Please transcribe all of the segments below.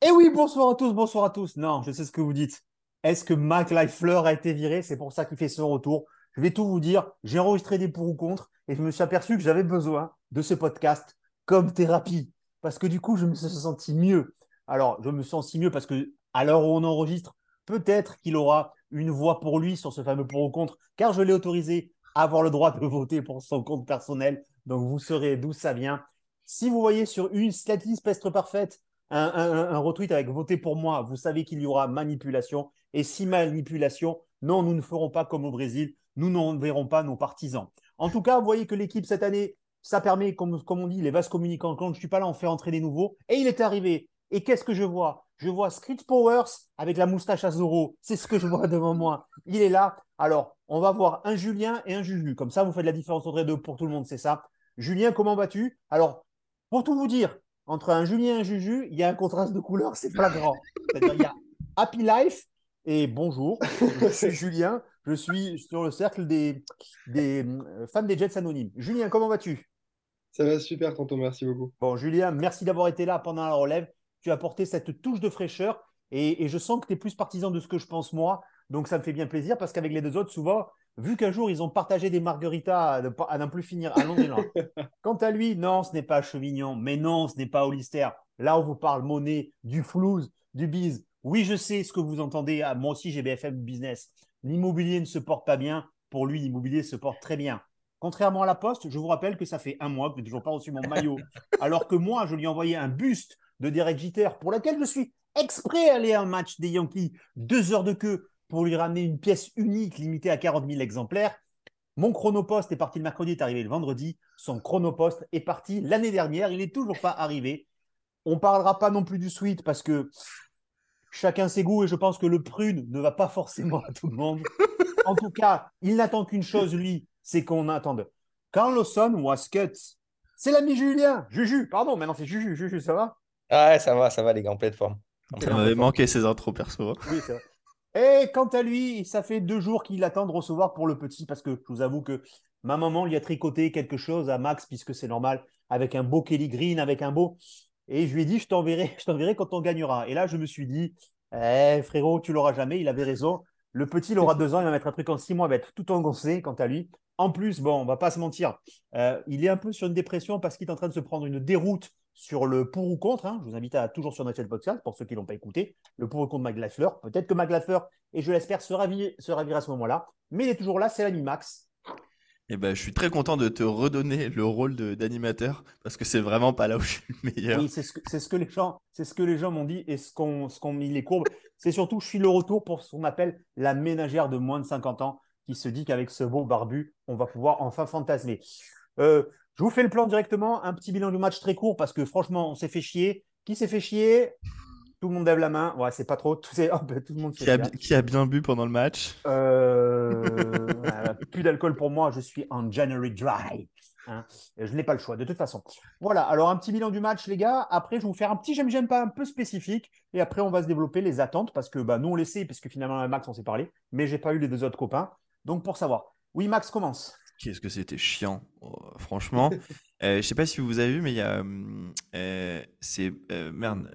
Et oui, bonsoir à tous, bonsoir à tous. Non, je sais ce que vous dites. Est-ce que Mac Fleur a été viré? C'est pour ça qu'il fait son retour. Je vais tout vous dire. J'ai enregistré des pour ou contre et je me suis aperçu que j'avais besoin de ce podcast comme thérapie. Parce que du coup, je me suis senti mieux. Alors, je me sens si mieux parce que à l'heure où on enregistre, peut-être qu'il aura une voix pour lui sur ce fameux pour ou contre, car je l'ai autorisé à avoir le droit de voter pour son compte personnel. Donc, vous saurez d'où ça vient. Si vous voyez sur une statistique pestre parfaite un, un, un, retweet avec voter pour moi, vous savez qu'il y aura manipulation. Et si manipulation, non, nous ne ferons pas comme au Brésil, nous n'enverrons pas nos partisans. En tout cas, vous voyez que l'équipe cette année, ça permet, comme, comme on dit, les vases communicants. Quand je ne suis pas là, on fait entrer des nouveaux. Et il est arrivé. Et qu'est-ce que je vois? Je vois Screech Powers avec la moustache à Zoro. C'est ce que je vois devant moi. Il est là. Alors, on va voir un Julien et un Juju. Comme ça, vous faites la différence entre les deux pour tout le monde, c'est ça? Julien, comment vas-tu? Alors, pour tout vous dire, entre un Julien et un Juju, il y a un contraste de couleur, c'est flagrant. Il y a Happy Life et bonjour. Je suis Julien, je suis sur le cercle des, des euh, fans des Jets anonymes. Julien, comment vas-tu? Ça va super, tonton, merci beaucoup. Bon, Julien, merci d'avoir été là pendant la relève. Tu as apporté cette touche de fraîcheur et, et je sens que tu es plus partisan de ce que je pense moi. Donc, ça me fait bien plaisir parce qu'avec les deux autres, souvent, vu qu'un jour ils ont partagé des margaritas à, à n'en plus finir à Londres. Quant à lui, non, ce n'est pas Chevignon, mais non, ce n'est pas Hollister. Là, on vous parle monnaie, du flouze, du bise. Oui, je sais ce que vous entendez. Ah, moi aussi, j'ai BFM Business. L'immobilier ne se porte pas bien. Pour lui, l'immobilier se porte très bien. Contrairement à la Poste, je vous rappelle que ça fait un mois que je n'ai toujours pas reçu mon maillot. alors que moi, je lui ai envoyé un buste de Derek Jeter pour lequel je suis exprès allé à un match des Yankees, deux heures de queue pour lui ramener une pièce unique limitée à 40 000 exemplaires. Mon chronopost est parti le mercredi, est arrivé le vendredi. Son chronopost est parti l'année dernière. Il n'est toujours pas arrivé. On ne parlera pas non plus du suite parce que chacun ses goûts et je pense que le prune ne va pas forcément à tout le monde. en tout cas, il n'attend qu'une chose, lui, c'est qu'on attende. Carlosson was cut. C'est l'ami Julien. Juju, pardon, maintenant c'est Juju. Juju, ça va? Ouais, ça va, ça va, les gars, en pleine forme. Ça m'avait manqué ces intros perso. Oui, c'est vrai. Et quant à lui, ça fait deux jours qu'il attend de recevoir pour le petit, parce que je vous avoue que ma maman lui a tricoté quelque chose à Max, puisque c'est normal, avec un beau Kelly Green, avec un beau. Et je lui ai dit, je t'enverrai, quand on gagnera. Et là, je me suis dit, eh, frérot, tu l'auras jamais. Il avait raison. Le petit, il aura deux ans, il va mettre un truc en six mois, il va être tout engoncé, quant à lui. En plus, bon, on va pas se mentir, euh, il est un peu sur une dépression parce qu'il est en train de se prendre une déroute sur le pour ou contre. Hein. Je vous invite à toujours sur notre podcast pour ceux qui l'ont pas écouté. Le pour ou contre McLaughlin. Peut-être que McLaughlin, et je l'espère, se ravira à ce moment-là. Mais il est toujours là, c'est l'ami Max. Et ben, je suis très content de te redonner le rôle d'animateur parce que c'est vraiment pas là où je suis le meilleur. Oui, c'est ce, que, les gens, m'ont dit et ce qu'on, ce mis les courbes. C'est surtout, je suis le retour pour ce qu'on appelle la ménagère de moins de 50 ans qui se dit qu'avec ce beau barbu, on va pouvoir enfin fantasmer. Euh, je vous fais le plan directement, un petit bilan du match très court parce que franchement, on s'est fait chier. Qui s'est fait chier? Tout le monde lève la main. Ouais, c'est pas trop. Tout, oh, ben, tout le monde qui a, qui a, bien bu pendant le match euh... Plus d'alcool pour moi, je suis en January Dry. Hein je n'ai pas le choix, de toute façon. Voilà, alors un petit bilan du match, les gars. Après, je vais vous faire un petit j'aime, j'aime pas un peu spécifique. Et après, on va se développer les attentes parce que bah, nous, on le sait, parce que finalement, Max, on s'est parlé. Mais j'ai pas eu les deux autres copains. Donc, pour savoir. Oui, Max, commence. Qu'est-ce que c'était chiant, oh, franchement. euh, je sais pas si vous avez vu, mais il y a. Euh, c'est. Euh, merde.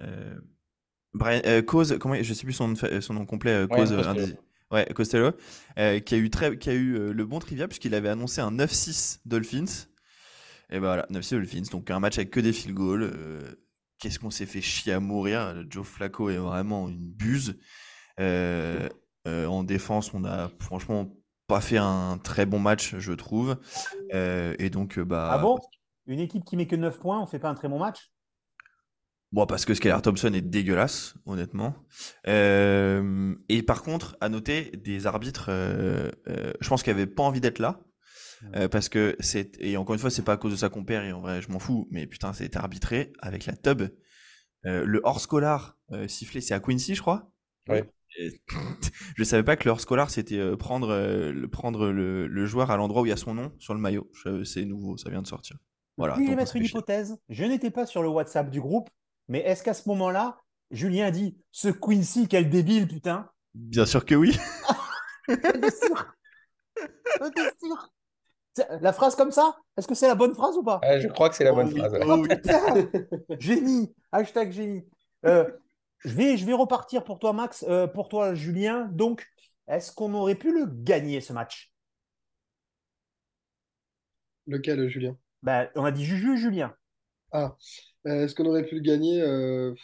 Euh, Brian, Cause, comment, je sais plus son, son nom complet. Cause, ouais, ouais, Costello. qui a eu, très, qui a eu le bon trivia, puisqu'il avait annoncé un 9-6 Dolphins. Et ben voilà, 9-6 Dolphins. Donc un match avec que des field goals. Qu'est-ce qu'on s'est fait chier à mourir. Joe Flacco est vraiment une buse. en défense, on a franchement pas fait un très bon match, je trouve. Euh, et donc, bah. Ah bon? Une équipe qui met que 9 points, on fait pas un très bon match? Bon, parce que Skylar Thompson est dégueulasse, honnêtement. Euh, et par contre, à noter des arbitres, euh, euh, je pense qu'ils n'avaient pas envie d'être là. Parce que c'est et encore une fois c'est pas à cause de qu'on perd et en vrai je m'en fous mais putain c'est arbitré avec la tub le hors scolar sifflé c'est à Quincy je crois ouais Et- Je savais pas que leur scolar c'était prendre, le, prendre le, le joueur à l'endroit où il y a son nom sur le maillot. C'est nouveau, ça vient de sortir. Voilà. Je vais mettre une hypothèse. Je n'étais pas sur le WhatsApp du groupe, mais est-ce qu'à ce moment-là, Julien a dit Ce Quincy, quel débile, putain Bien sûr que oui. Sûr? Sûr? La phrase comme ça, est-ce que c'est la bonne phrase ou pas? Ah, je crois que c'est la bonne Oh oui, phrase. ouais. oh. Putain Génie Hashtag génie. Euh, je, vais, je vais repartir pour toi, Max, euh, pour toi, Julien. Donc, est-ce qu'on aurait pu le gagner, ce match? Lequel, Julien? Ben, On a dit Juju, Julien. Ah, euh, est-ce qu'on aurait pu le gagner? Euh,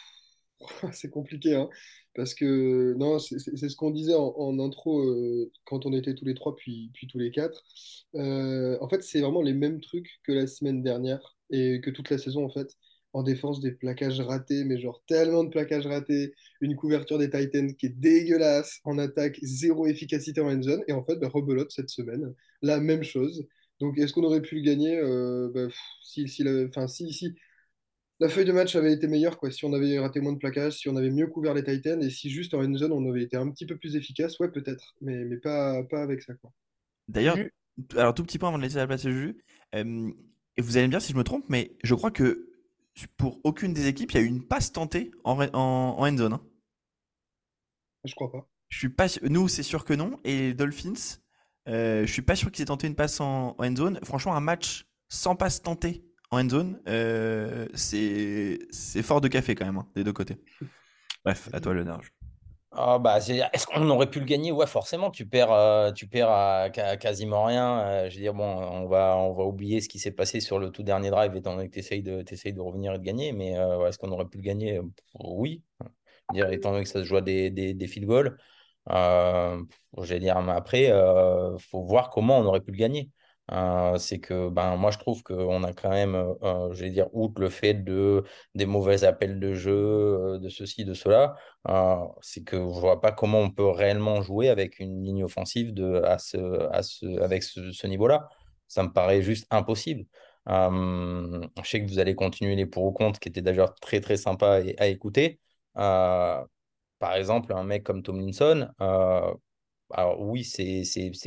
C'est compliqué, hein, parce que non, c'est ce qu'on disait en, intro euh, quand on était tous les trois, puis, tous les quatre. En fait, c'est vraiment les mêmes trucs que la semaine dernière et que toute la saison, en fait. En défense, des plaquages ratés, mais genre tellement de plaquages ratés, une couverture des Titans qui est dégueulasse, en attaque, zéro efficacité en end zone, et en fait, bah, rebelote cette semaine, la même chose. Donc, est-ce qu'on aurait pu le gagner? Euh, bah, pff, si, si, la- si, si, la feuille de match avait été meilleure, quoi. Si on avait raté moins de plaquages, si on avait mieux couvert les Titans, et si juste en end zone, on avait été un petit peu plus efficace, ouais, peut-être. Mais, mais pas, pas avec ça, quoi. D'ailleurs, alors tout petit point avant de laisser la place à Juju. euh, et vous allez me dire si je me trompe, mais je crois que pour aucune des équipes, il y a eu une passe tentée en, re- en, en end zone. hein. Je crois pas. Je suis pas Nous, c'est sûr que non. Et les Dolphins, euh, je suis pas sûr qu'ils aient tenté une passe en, en end zone. Franchement, un match sans passe tentée en end zone, euh, c'est fort de café quand même, hein, des deux côtés. Bref, à toi l'honneur. Ah bah, est-ce qu'on aurait pu le gagner? Ouais, forcément, tu perds, euh, tu perds à, quasiment rien. Euh, je veux dire, bon, on va, on va oublier ce qui s'est passé sur le tout dernier drive, étant donné que tu essayes de, de revenir et de gagner. Mais est-ce qu'on aurait pu le gagner? Oui. Dire, étant donné que ça se joue à des, des, des field goals. Euh, je vais dire, après, il faut voir comment on aurait pu le gagner. Euh, c'est que ben, moi, je trouve qu'on a quand même, euh, je vais dire, outre le fait de, des mauvais appels de jeu, euh, de ceci, de cela, euh, c'est que je vois pas comment on peut réellement jouer avec une ligne offensive de, à ce, à ce, avec ce, niveau-là. Ça me paraît juste impossible. Euh, je sais que vous allez continuer les pour ou contre, qui étaient d'ailleurs très très sympa à, écouter. Euh, par exemple, un mec comme Tomlinson, euh, alors oui, c'est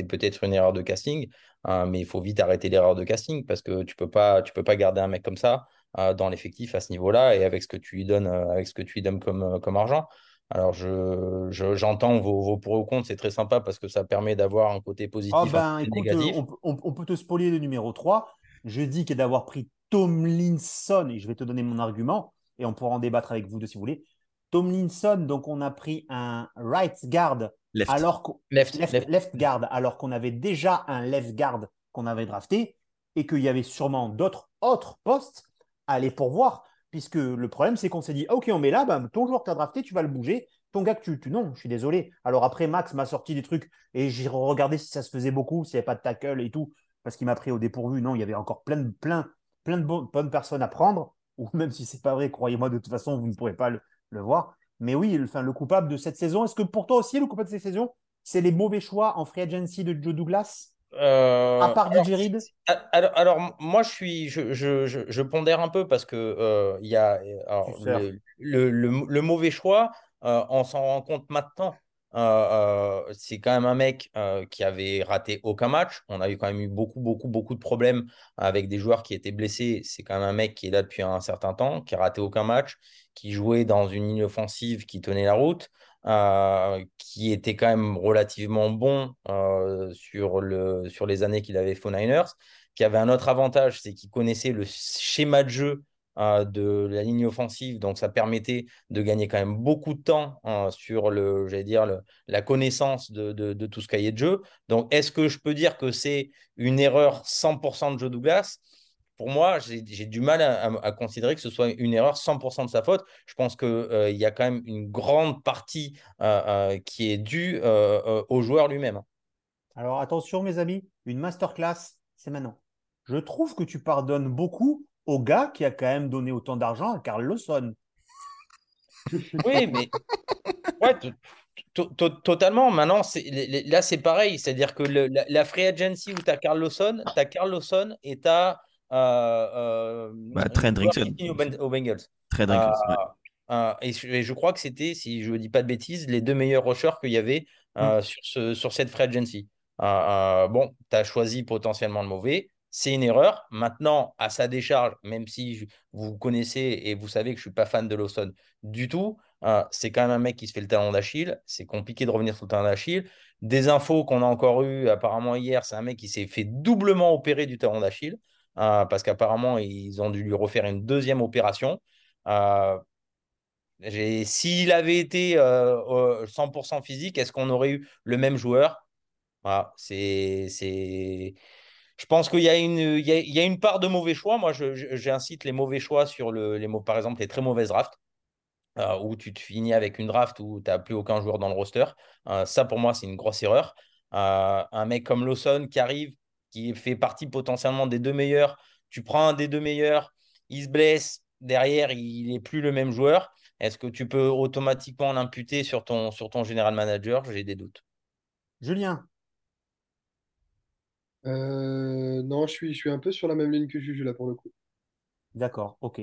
peut-être une erreur de casting, hein, mais il faut vite arrêter l'erreur de casting parce que tu peux pas, tu peux pas garder un mec comme ça euh, dans l'effectif à ce niveau-là et avec ce que tu lui donnes, euh, avec ce que tu lui donnes comme, euh, comme argent. Alors je, je- j'entends vos, vos pour ou contre, c'est très sympa parce que ça permet d'avoir un côté positif, Ah un ben, côté écoute, négatif. euh, on, peut- on- on peut te spoiler le numéro 3. Je dis que d'avoir pris Tomlinson, et je vais te donner mon argument, et on pourra en débattre avec vous deux si vous voulez. Tomlinson, donc on a pris un right guard Left. alors qu'on Left, left, left. left guard, alors qu'on avait déjà un left guard qu'on avait drafté et qu'il y avait sûrement d'autres autres postes à aller pourvoir. Puisque le problème, c'est qu'on s'est dit, ok, on met là, ben, ton joueur que tu as drafté, tu vas le bouger. Ton gars que tu, tu- Non, je suis désolé. Alors après, Max m'a sorti des trucs et j'ai regardé si ça se faisait beaucoup, s'il n'y avait pas de tackle et tout, parce qu'il m'a pris au dépourvu. Non, il y avait encore plein de, plein, plein de bo- bonnes personnes à prendre. Ou même si c'est pas vrai, croyez-moi, de toute façon, vous ne pourrez pas le, le voir. Mais oui, le, enfin, le coupable de cette saison, est-ce que pour toi aussi, le coupable de cette saison, c'est les mauvais choix en free agency de Joe Douglas? Euh, À part alors, Reed alors, alors, moi, je suis, je, je, je, je pondère un peu parce que euh, il y a alors, sers. le, le, le- le mauvais choix, euh, on s'en rend compte maintenant. Euh, euh, c'est quand même un mec euh, qui avait raté aucun match. On a eu quand même eu beaucoup, beaucoup, beaucoup de problèmes avec des joueurs qui étaient blessés. C'est quand même un mec qui est là depuis un certain temps, qui a raté aucun match, qui jouait dans une ligne offensive qui tenait la route qui était quand même relativement bon sur, le, sur les années qu'il avait fait aux Niners, qui avait un autre avantage, c'est qu'il connaissait le schéma de jeu de la ligne offensive, donc ça permettait de gagner quand même beaucoup de temps euh, sur le, j'allais dire, la connaissance de, de, de tout ce cahier de jeu. Donc, est-ce que je peux dire que c'est une erreur 100% de Joe Douglas pour moi, j'ai du mal à, considérer que ce soit une erreur 100% de sa faute. Je pense qu'il euh, y a quand même une grande partie euh, euh, qui est due au joueur lui-même. Alors attention, mes amis, une masterclass, c'est maintenant. Je trouve que tu pardonnes beaucoup au gars qui a quand même donné autant d'argent à Carl Lawson. Oui, mais ouais, to- to- to- totalement. Maintenant, là, c'est pareil. C'est-à-dire que le- la, la free agency où tu as Carl Lawson, tu as Carl Lawson et tu as Bah, Trent Richardson. aux, Ben- aux Bengals. Trey Euh, ouais. euh, et, je, et je crois que c'était, si je ne dis pas de bêtises, les deux meilleurs rushers qu'il y avait euh, sur, ce, sur cette free agency. Euh, euh, bon, tu as choisi potentiellement le mauvais. C'est une erreur. Maintenant, à sa décharge, même si vous connaissez et vous savez que je ne suis pas fan de Lawson du tout, euh, c'est quand même un mec qui se fait le talon d'Achille. C'est compliqué de revenir sur le talon d'Achille. Des infos qu'on a encore eues apparemment hier, c'est un mec qui s'est fait doublement opérer du talon d'Achille euh, parce qu'apparemment, ils ont dû lui refaire une deuxième opération. Euh, S'il avait été euh, euh, 100% physique, est-ce qu'on aurait eu le même joueur? Voilà, c'est... Je pense qu'il y a une, part de mauvais choix. Moi, j'incite les mauvais choix sur le, les, par exemple, les très mauvaises drafts, euh, où tu te finis avec une draft où tu n'as plus aucun joueur dans le roster. Euh, ça, pour moi, c'est une grosse erreur. Euh, un mec comme Lawson qui arrive, qui fait partie potentiellement des deux meilleurs, tu prends un des deux meilleurs, il se blesse, derrière, il n'est plus le même joueur. Est-ce que tu peux automatiquement l'imputer sur ton, sur ton général manager? J'ai des doutes. Julien, Euh, non, je suis, je suis un peu sur la même ligne que Juju là pour le coup. d'accord, ok.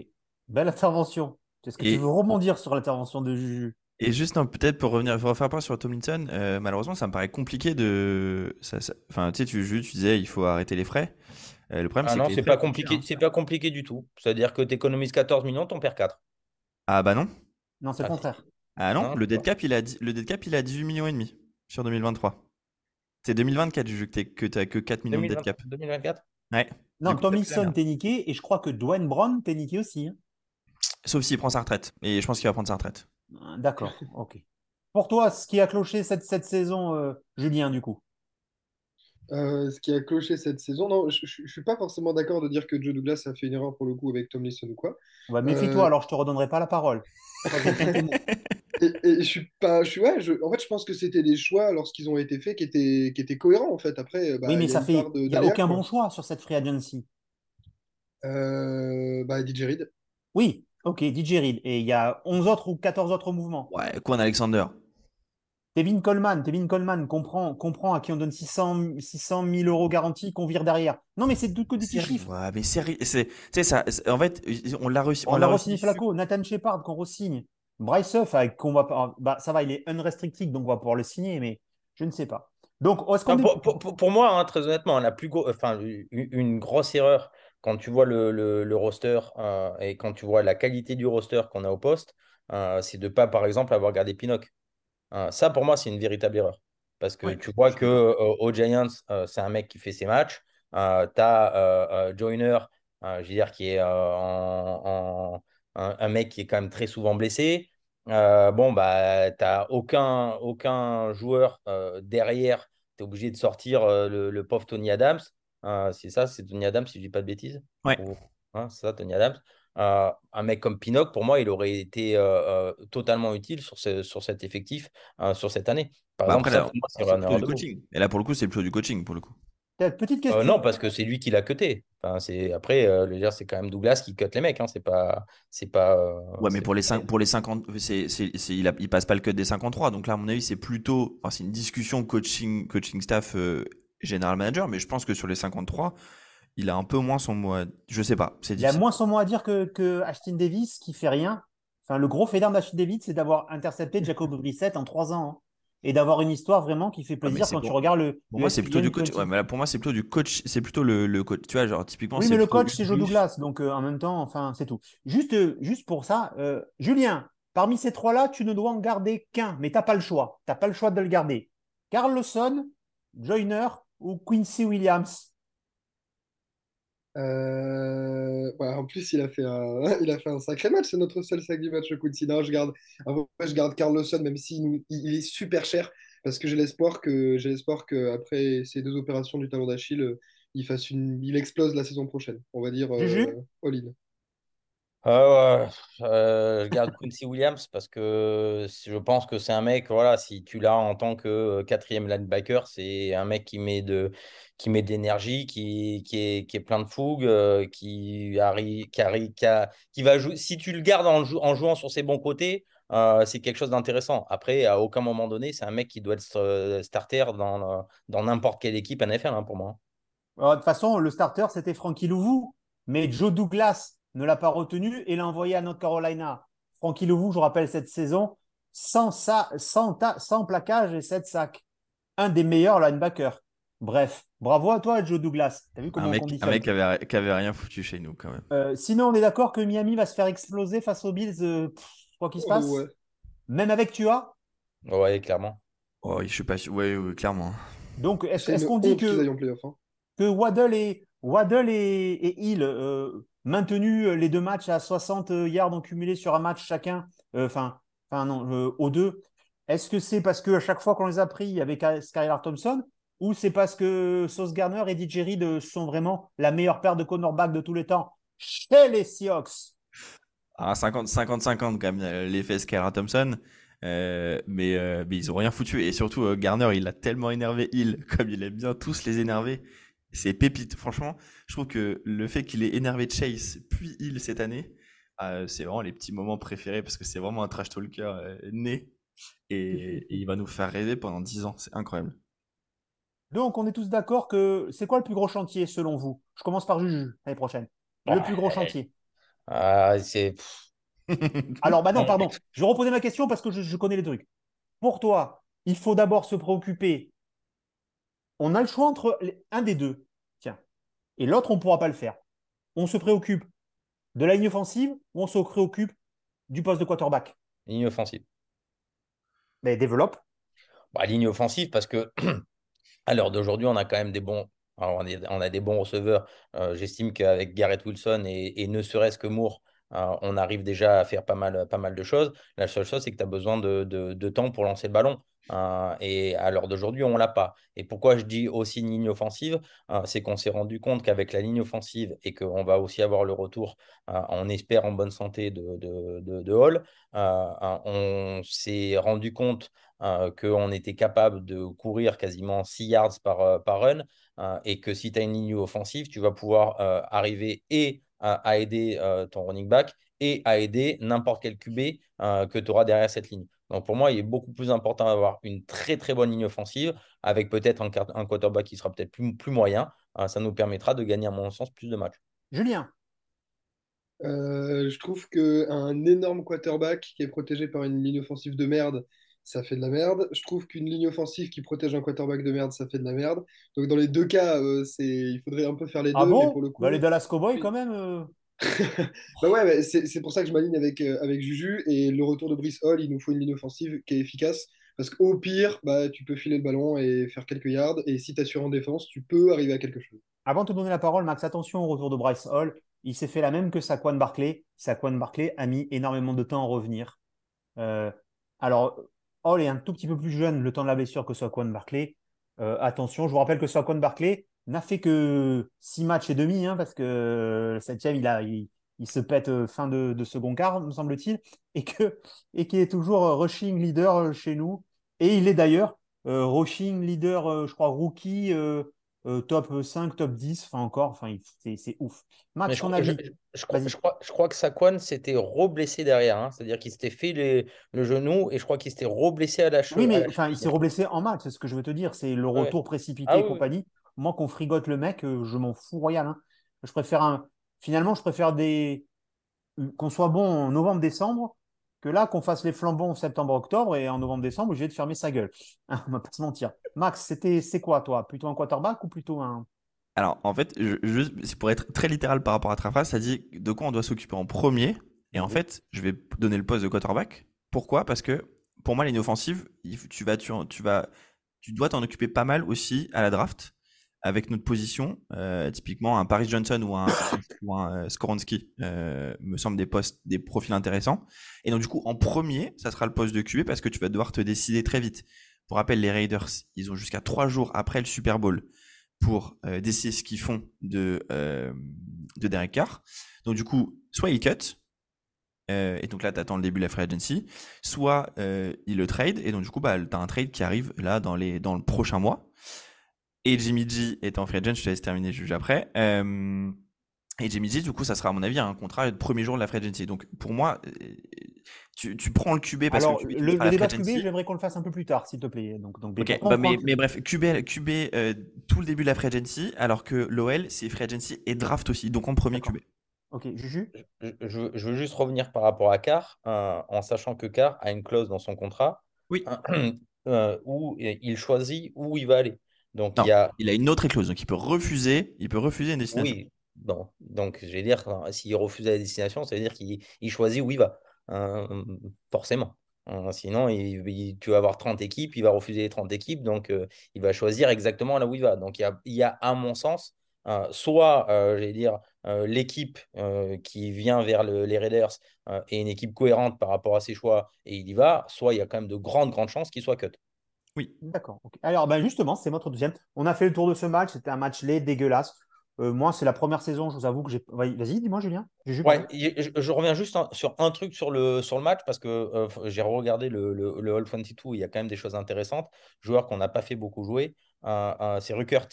Belle intervention. Est-ce que Et- tu veux rebondir sur l'intervention de Juju? Et juste, non, peut-être pour revenir, pour refaire part sur Tomlinson, euh, malheureusement, ça me paraît compliqué de. ça- ça- Enfin, tu sais, tu, tu disais, il faut arrêter les frais. Euh, le problème, Ah c'est non, que les c'est frais pas coûtent compliqué, cher, hein. c'est pas compliqué du tout. C'est-à-dire que tu économises 14 millions, t'en perds 4. Ah bah non. Non, c'est le Ah, contraire. Ah non, Non, le dead cap, il a, dix- le dead cap, il a 18 millions et demi sur 2023. C'est 2024, Juju, que t'es- que t'as que 4 millions de dead 2020 cap. 2024 Ouais. Non, Tomlinson, merde. t'es niqué, et je crois que Dwayne Brown, t'es niqué aussi. hein. Sauf s'il prend sa retraite. Et je pense qu'il va prendre sa retraite. Ah, D'accord, ok. Pour toi, ce qui a cloché cette, cette saison, euh, Julien, du coup? Euh, ce qui a cloché cette saison, non, je, je suis pas forcément d'accord de dire que Joe Douglas a fait une erreur pour le coup avec Tomlinson ou quoi. Ouais, méfie-toi, Euh, alors je te redonnerai pas la parole. Et, et je suis pas, je suis ouais, je- en fait, je pense que c'était des choix lorsqu'ils ont été faits qui étaient, qui étaient cohérents en fait. Après, bah, Oui, mais y ça fait. Il n'y a aucun quoi. bon choix sur cette free agency. Euh, bah, DJ Reed. Oui, ok, DJ Reed. Et il y a 11 autres ou 14 autres mouvements. Ouais, Quan Alexander? Tevin Coleman, Tevin Coleman comprend, comprend à qui on donne 600, 600 000 euros garantis qu'on vire derrière. Non, mais c'est tout que des petits chiffres. Ouais, mais sérieux, c'est, tu sais, ça, c'est- en fait, on l'a réussi. On l'a re-signé Flacco, Nathan Shepard qu'on re-signe. Bryce Huff, avec qu'on va pas. Bah, ça va, il est unrestricted, donc on va pouvoir le signer, mais je ne sais pas. Donc, est-ce qu'on pour, pour- pour- pour moi, hein, très honnêtement, la plus enfin, une, grosse erreur quand tu vois le, le- le roster euh, et quand tu vois la qualité du roster qu'on a au poste, euh, c'est de pas, par exemple, avoir gardé Pinnock. Euh, ça, pour moi, c'est une véritable erreur. Parce que tu vois que euh, aux Giants, euh, c'est un mec qui fait ses matchs. tu as Joyner, euh, je veux dire, qui est euh, en- en- un, mec qui est quand même très souvent blessé. Euh, bon, bah, tu n'as aucun, aucun joueur euh, derrière. Tu es obligé de sortir euh, le, le pauvre Tony Adams. Euh, c'est ça, c'est Tony Adams, si je dis pas de bêtises. Ouais. Ou- hein, c'est ça, Tony Adams. Euh, un mec comme Pinnock, pour moi, il aurait été euh, euh, totalement utile sur, ce- sur cet effectif, euh, sur cette année. Par Bah exemple, après, ça, là, pour moi, c'est c'est une plutôt erreur du coaching. Et là, pour le coup, c'est plutôt du coaching, pour le coup. Petite question. Euh, non, parce que c'est lui qui l'a cuté. Enfin, c'est... Après, euh, dire, c'est quand même Douglas qui cut les mecs. Hein. C'est pas. C'est pas euh, Ouais, mais pour les, pas- cinq, pour les 50, c'est, il, a, il passe pas le cut des 53. Donc là, à mon avis, c'est plutôt. Enfin, c'est une discussion coaching, coaching staff, euh, general manager. Mais je pense que sur les 53, il a un peu moins son mot. à- Je sais pas. C'est Il a moins son mot à dire que, que Ashton Davis qui fait rien. Enfin, le gros fait d'arme d'Ashton Davis, c'est d'avoir intercepté Jacob Brissett en trois ans. hein. Et d'avoir une histoire vraiment qui fait mais plaisir quand pour- tu regardes le. Pour le moi, c'est plutôt du coach. 20. Ouais, mais là, pour moi, c'est plutôt du coach. C'est plutôt le, le coach. Tu vois, genre, typiquement, Oui, mais le coach, c'est Joe Douglas. Donc, euh, en même temps, enfin, c'est tout. Juste, euh, juste pour ça, euh, Julien, parmi ces trois-là, tu ne dois en garder qu'un, mais tu n'as pas le choix. Tu n'as pas le choix de le garder. Carlson, Joyner ou Quincy Williams Euh, ouais, en plus, il a fait un, il a fait un sacré match. C'est notre seul sac du match, Sidon. Je garde, je garde Carlosson, même s'il il est super cher, parce que j'ai l'espoir que, j'ai l'espoir que après ces deux opérations du talon d'Achille, euh, il fasse une, il explose la saison prochaine. On va dire euh, Juju all-in. Euh, je garde Quincy Williams parce que je pense que c'est un mec, voilà, si tu l'as en tant que euh, quatrième linebacker, c'est un mec qui met de, qui met de l'énergie, qui, qui est, qui est plein de fougue, euh, qui arrive, qui arrive, qui, va jouer. Si tu le gardes en, jou- en jouant sur ses bons côtés, c'est quelque chose d'intéressant. Après, à aucun moment donné, c'est un mec qui doit être starter dans, n'importe quelle équipe NFL hein, pour moi. Alors, De toute façon, le starter, c'était Frankie Louvou, mais Joe Douglas ne l'a pas retenu et l'a envoyé à North Carolina. Francky Levou, je vous rappelle, cette saison, 100, sa- 100, ta- 100 plaquages et 7 sacs. Un des meilleurs linebackers. Bref, bravo à toi, Joe Douglas. T'as vu comment Un on un mec qui avait, qui avait rien foutu chez nous quand même. Euh, Sinon, on est d'accord que Miami va se faire exploser face aux Bills, euh, pff, quoi qu'il se passe Oh, ouais. Même avec Tua? Ouais, clairement. Oh, je suis pas sûr. Ouais, ouais, clairement. Donc, est-ce qu'on dit que, hein. que Waddle et, Waddle et, et Hill, euh, maintenus euh, les deux matchs à 60 yards en cumulé sur un match chacun, euh, enfin, enfin non, euh, aux deux, est-ce que c'est parce qu'à chaque fois qu'on les a pris avec Skylar Thompson ou c'est parce que Sauce Garner et DJ Reed euh, sont vraiment la meilleure paire de cornerbacks de tous les temps chez les Seahawks? Ah, 50 50-50 quand même, euh, l'effet Skylar Thompson. Euh, mais, euh, ils ont rien foutu. Et surtout, euh, Garner, il a tellement énervé Hill, comme il aime bien tous les énerver. C'est pépite. Franchement, je trouve que le fait qu'il ait énervé Chase, puis Hill cette année, euh, c'est vraiment les petits moments préférés parce que c'est vraiment un trash talker euh, né. Et, et il va nous faire rêver pendant 10 ans. C'est incroyable. Donc, on est tous d'accord que c'est quoi le plus gros chantier selon vous? Je commence par Juju l'année prochaine. Le Ouais. plus gros chantier. Ah, c'est. Alors, bah non, pardon. Je vais reposer ma question parce que je, je connais les trucs. Pour toi, il faut d'abord se préoccuper. On a le choix entre les- un des deux. Tiens. Et l'autre, on ne pourra pas le faire. On se préoccupe de la ligne offensive ou on se préoccupe du poste de quarterback? Ligne offensive. Ben, développe. Bah, ligne offensive, parce que à l'heure d'aujourd'hui, on a quand même des bons. alors, on, est- on a des bons receveurs. Euh, J'estime qu'avec Garrett Wilson et, et ne serait-ce que Moore, on arrive déjà à faire pas mal, pas mal de choses. La seule chose, c'est que tu as besoin de, temps pour lancer le ballon. Euh, et à l'heure d'aujourd'hui, on ne l'a pas. Et pourquoi je dis aussi une ligne offensive euh, C'est qu'on s'est rendu compte qu'avec la ligne offensive et qu'on va aussi avoir le retour, euh, on espère en bonne santé, de, Hall, on s'est rendu compte qu'on était capable de courir quasiment 6 yards par, euh, par run et que si tu as une ligne offensive, tu vas pouvoir euh, arriver et à, à aider euh, ton running back et à aider n'importe quel QB euh, que tu auras derrière cette ligne. Donc pour moi, il est beaucoup plus important d'avoir une très très bonne ligne offensive avec peut-être un, quart- un quarterback qui sera peut-être plus, plus moyen. Euh, ça nous permettra de gagner, à mon sens, plus de matchs. Julien. Euh, je trouve qu'un énorme quarterback qui est protégé par une ligne offensive de merde, ça fait de la merde. Je trouve qu'une ligne offensive qui protège un quarterback de merde, ça fait de la merde. Donc dans les deux cas, euh, c'est, il faudrait un peu faire les Ah deux, mais bon? pour le coup. Bah, Les Dallas Cowboys, quand même. euh, Bah ouais, mais c'est pour ça que je m'aligne avec, euh, avec Juju et le retour de Brice Hall, il nous faut une ligne offensive qui est efficace. Parce qu'au pire, bah, tu peux filer le ballon et faire quelques yards. Et si tu assures en défense, tu peux arriver à quelque chose. Avant de te donner la parole, Max, attention au retour de Bryce Hall. Il s'est fait la même que Saquon Barkley. Saquon Barkley a mis énormément de temps à revenir. Euh, alors, Hall est un tout petit peu plus jeune le temps de la blessure que Saquon Barkley. Euh, attention, je vous rappelle que Saquon Barkley n'a fait que six matchs et demi, hein, parce que le septième, il, a, il, se pète euh, fin de, second quart, me semble-t-il, et que et qui est toujours euh, rushing leader chez nous. Et il est d'ailleurs rushing leader, je crois, rookie. Euh, euh, top 5, top 10, enfin encore, enfin, c'est ouf. Max, je, ton crois- je- je- je crois, Vas-y. je, crois, je crois que Saquon s'était re-blessé derrière. hein. C'est-à-dire qu'il s'était fait les- le genou et je crois qu'il s'était re-blessé à la cheville. Oui, mais enfin, il s'est reblessé en match, c'est ce que je veux te dire. C'est le Ouais. retour précipité Ah et oui, oui. compagnie. Moi, qu'on frigote le mec, euh, je m'en fous royal. hein. Je préfère un... Finalement, je préfère des... qu'on soit bon en novembre-décembre que là, qu'on fasse les flambons en septembre-octobre et en novembre-décembre, j'ai de fermer sa gueule. Hein, on va pas se mentir. Max, c'était c'est quoi, toi? Plutôt un quarterback ou plutôt un? Alors, en fait, je, je- c'est pour être très littéral par rapport à ta phrase, ça dit de quoi on doit s'occuper en premier. Et en fait, je vais donner le poste de quarterback. Pourquoi? Parce que pour moi, l'inoffensive, tu vas, tu, tu vas, tu dois t'en occuper pas mal aussi à la draft avec notre position. Euh, typiquement, un Paris Johnson ou un, euh, Skoronski euh, me semble des postes, des profils intéressants. Et donc, du coup, en premier, ça sera le poste de QB parce que tu vas devoir te décider très vite. Pour rappel, les Raiders, ils ont jusqu'à trois jours après le Super Bowl pour décider ce qu'ils font de, de Derek Carr. Donc du coup, soit ils cut, et donc là, tu attends le début de la free agency, soit ils le trade, et donc du coup, bah, tu as un trade qui arrive là dans le prochain mois. Et Jimmy G est en free agent, je te laisse terminer juste après. Euh, et Jimmy G, du coup, ça sera à mon avis un contrat de premier jour de la free agency. Donc pour moi, euh, tu, tu prends le QB parce Alors, que le QB, le, débat QB, j'aimerais qu'on le fasse un peu plus tard, s'il te plaît. Donc, donc, Ok, on bah, prend- mais, mais bref, QB, QB euh, tout le début de la free agency, alors que l'OL, c'est free agency et draft aussi, donc en premier. QB. Ok, Juju? Je, je- je veux juste revenir par rapport à Carr, euh, en sachant que Carr a une clause dans son contrat Oui. euh, où il choisit où il va aller. Donc il y a, il a une autre clause, donc il peut refuser, il peut refuser une destination. oui, bon, donc je vais dire, s'il refuse la destination, ça veut dire qu'il il choisit où il va, Euh, forcément. Euh, sinon, il- il- tu vas avoir 30 équipes, il va refuser les 30 équipes, donc euh, il va choisir exactement là où il va. Donc il y a, il y a à mon sens, euh, soit, euh, dire, euh, l'équipe qui vient vers le- les Raiders est une équipe cohérente par rapport à ses choix et il y va, soit il y a quand même de grandes, grandes chances qu'il soit cut. Oui. D'accord. Alors, ben justement, c'est votre deuxième. On a fait le tour de ce match. C'était un match laid, dégueulasse. Euh, moi, c'est la première saison, je vous avoue que j'ai. Vas-y, vas-y, dis-moi, Julien. Ouais, je, je reviens juste un- sur un truc sur le, sur le match parce que euh, j'ai regardé le, le, le All 22, il y a quand même des choses intéressantes. Joueur qu'on n'a pas fait beaucoup jouer, euh, euh, c'est Ruckert.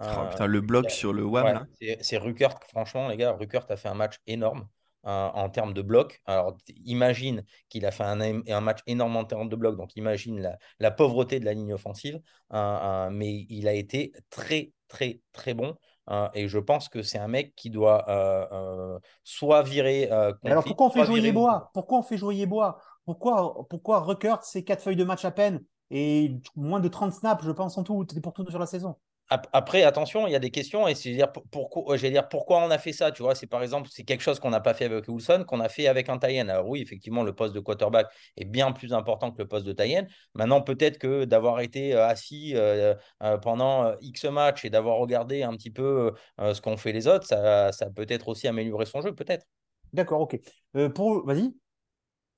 Oh, putain, le bloc sur le WAM ouais, là. c'est c'est Ruckert, franchement, les gars, Ruckert a fait un match énorme euh, en termes de bloc. Alors, imagine qu'il a fait un, match énorme en termes de bloc, donc imagine la, la pauvreté de la ligne offensive, Euh, euh, mais il a été très, très, très bon. Euh, et je pense que c'est un mec qui doit euh, euh, soit virer alors, pourquoi on fait jouer Yeboah? Pourquoi on fait jouer Pourquoi, pourquoi Ruckert, c'est quatre feuilles de match à peine et moins de 30 snaps, je pense, en tout, pour tout sur la saison? Après, attention, il y a des questions et c'est dire pour- pourquoi, j'allais dire pourquoi on a fait ça. Tu vois, c'est par exemple, c'est quelque chose qu'on n'a pas fait avec Wilson, qu'on a fait avec un Tayen. Alors oui, effectivement, le poste de quarterback est bien plus important que le poste de Tayen. Maintenant, peut-être que d'avoir été euh, assis euh, euh, pendant X matchs et d'avoir regardé un petit peu ce qu'ont fait les autres, ça, ça peut être aussi améliorer son jeu, peut-être. D'accord, ok. Euh, pour... Vas-y.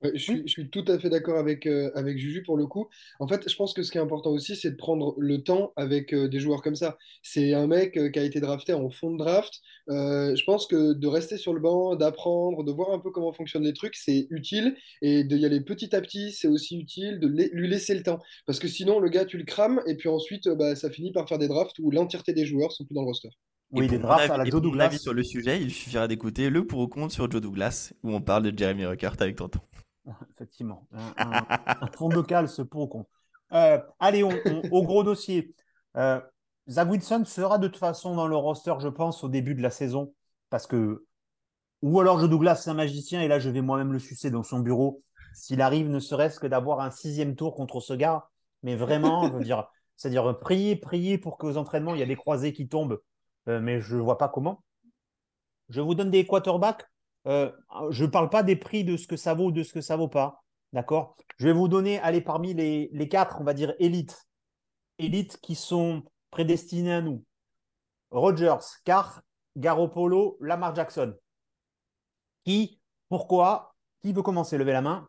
Ouais, je suis, Oui. je suis tout à fait d'accord avec, euh, avec Juju pour le coup. En fait, je pense que ce qui est important aussi, c'est de prendre le temps avec euh, des joueurs comme ça. C'est un mec euh, qui a été drafté en fond de draft. Euh, je pense que de rester sur le banc, d'apprendre, de voir un peu comment fonctionnent les trucs, c'est utile. Et d'y aller petit à petit, c'est aussi utile de la- lui laisser le temps. Parce que sinon, le gars, tu le crames, et puis ensuite, euh, bah, ça finit par faire des drafts où l'entièreté des joueurs sont plus dans le roster. Et Oui, pour des mon drafts à la et Joe pour mon avis Douglas. sur le sujet, il suffira d'écouter le pour ou contre sur Joe Douglas, où on parle de Jeremy Ruckert avec Tonton. Effectivement. Un, un- un calce pour ou contre. Euh, allez, on- on- au gros dossier. Euh, Zach Wilson sera de toute façon dans le roster, je pense, au début de la saison. Parce que. Ou alors Joe Douglas, c'est un magicien, et là, je vais moi-même le sucer dans son bureau. S'il arrive, ne serait-ce que d'avoir un sixième tour contre ce gars. Mais vraiment, je veux dire, c'est-à-dire prier, prier pour qu'aux entraînements, il y a des croisés qui tombent. Euh, mais je ne vois pas comment. Je vous donne des quarterbacks. Euh, je ne parle pas des prix de ce que ça vaut ou de ce que ça vaut pas. D'accord? Je vais vous donner, allez, parmi les, les quatre, on va dire élites. Élites qui sont prédestinés à nous. Rodgers, Carr, Garoppolo, Lamar Jackson. Qui, pourquoi Qui veut commencer? Levez la main.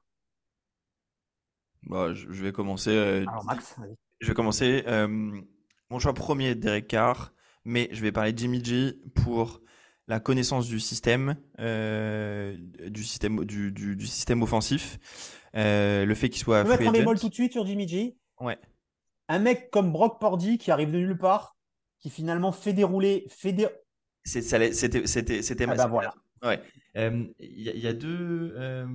Bon, je, je vais commencer. euh, Alors, Max, vas-y. Je vais commencer. euh, mon choix premier, Derek Carr, mais je vais parler de Jimmy G pour la connaissance du système, euh, du système, du, du- du système offensif, euh, le fait qu'il soit mettre free un bémol agent. tout de suite sur Jimmy G? Ouais. Un mec comme Brock Purdy qui arrive de nulle part, qui finalement fait dérouler, fait dé- C'était, c'était, c'était Ah bah voilà. Ouais. Euh, Il y, a- il y a deux. euh,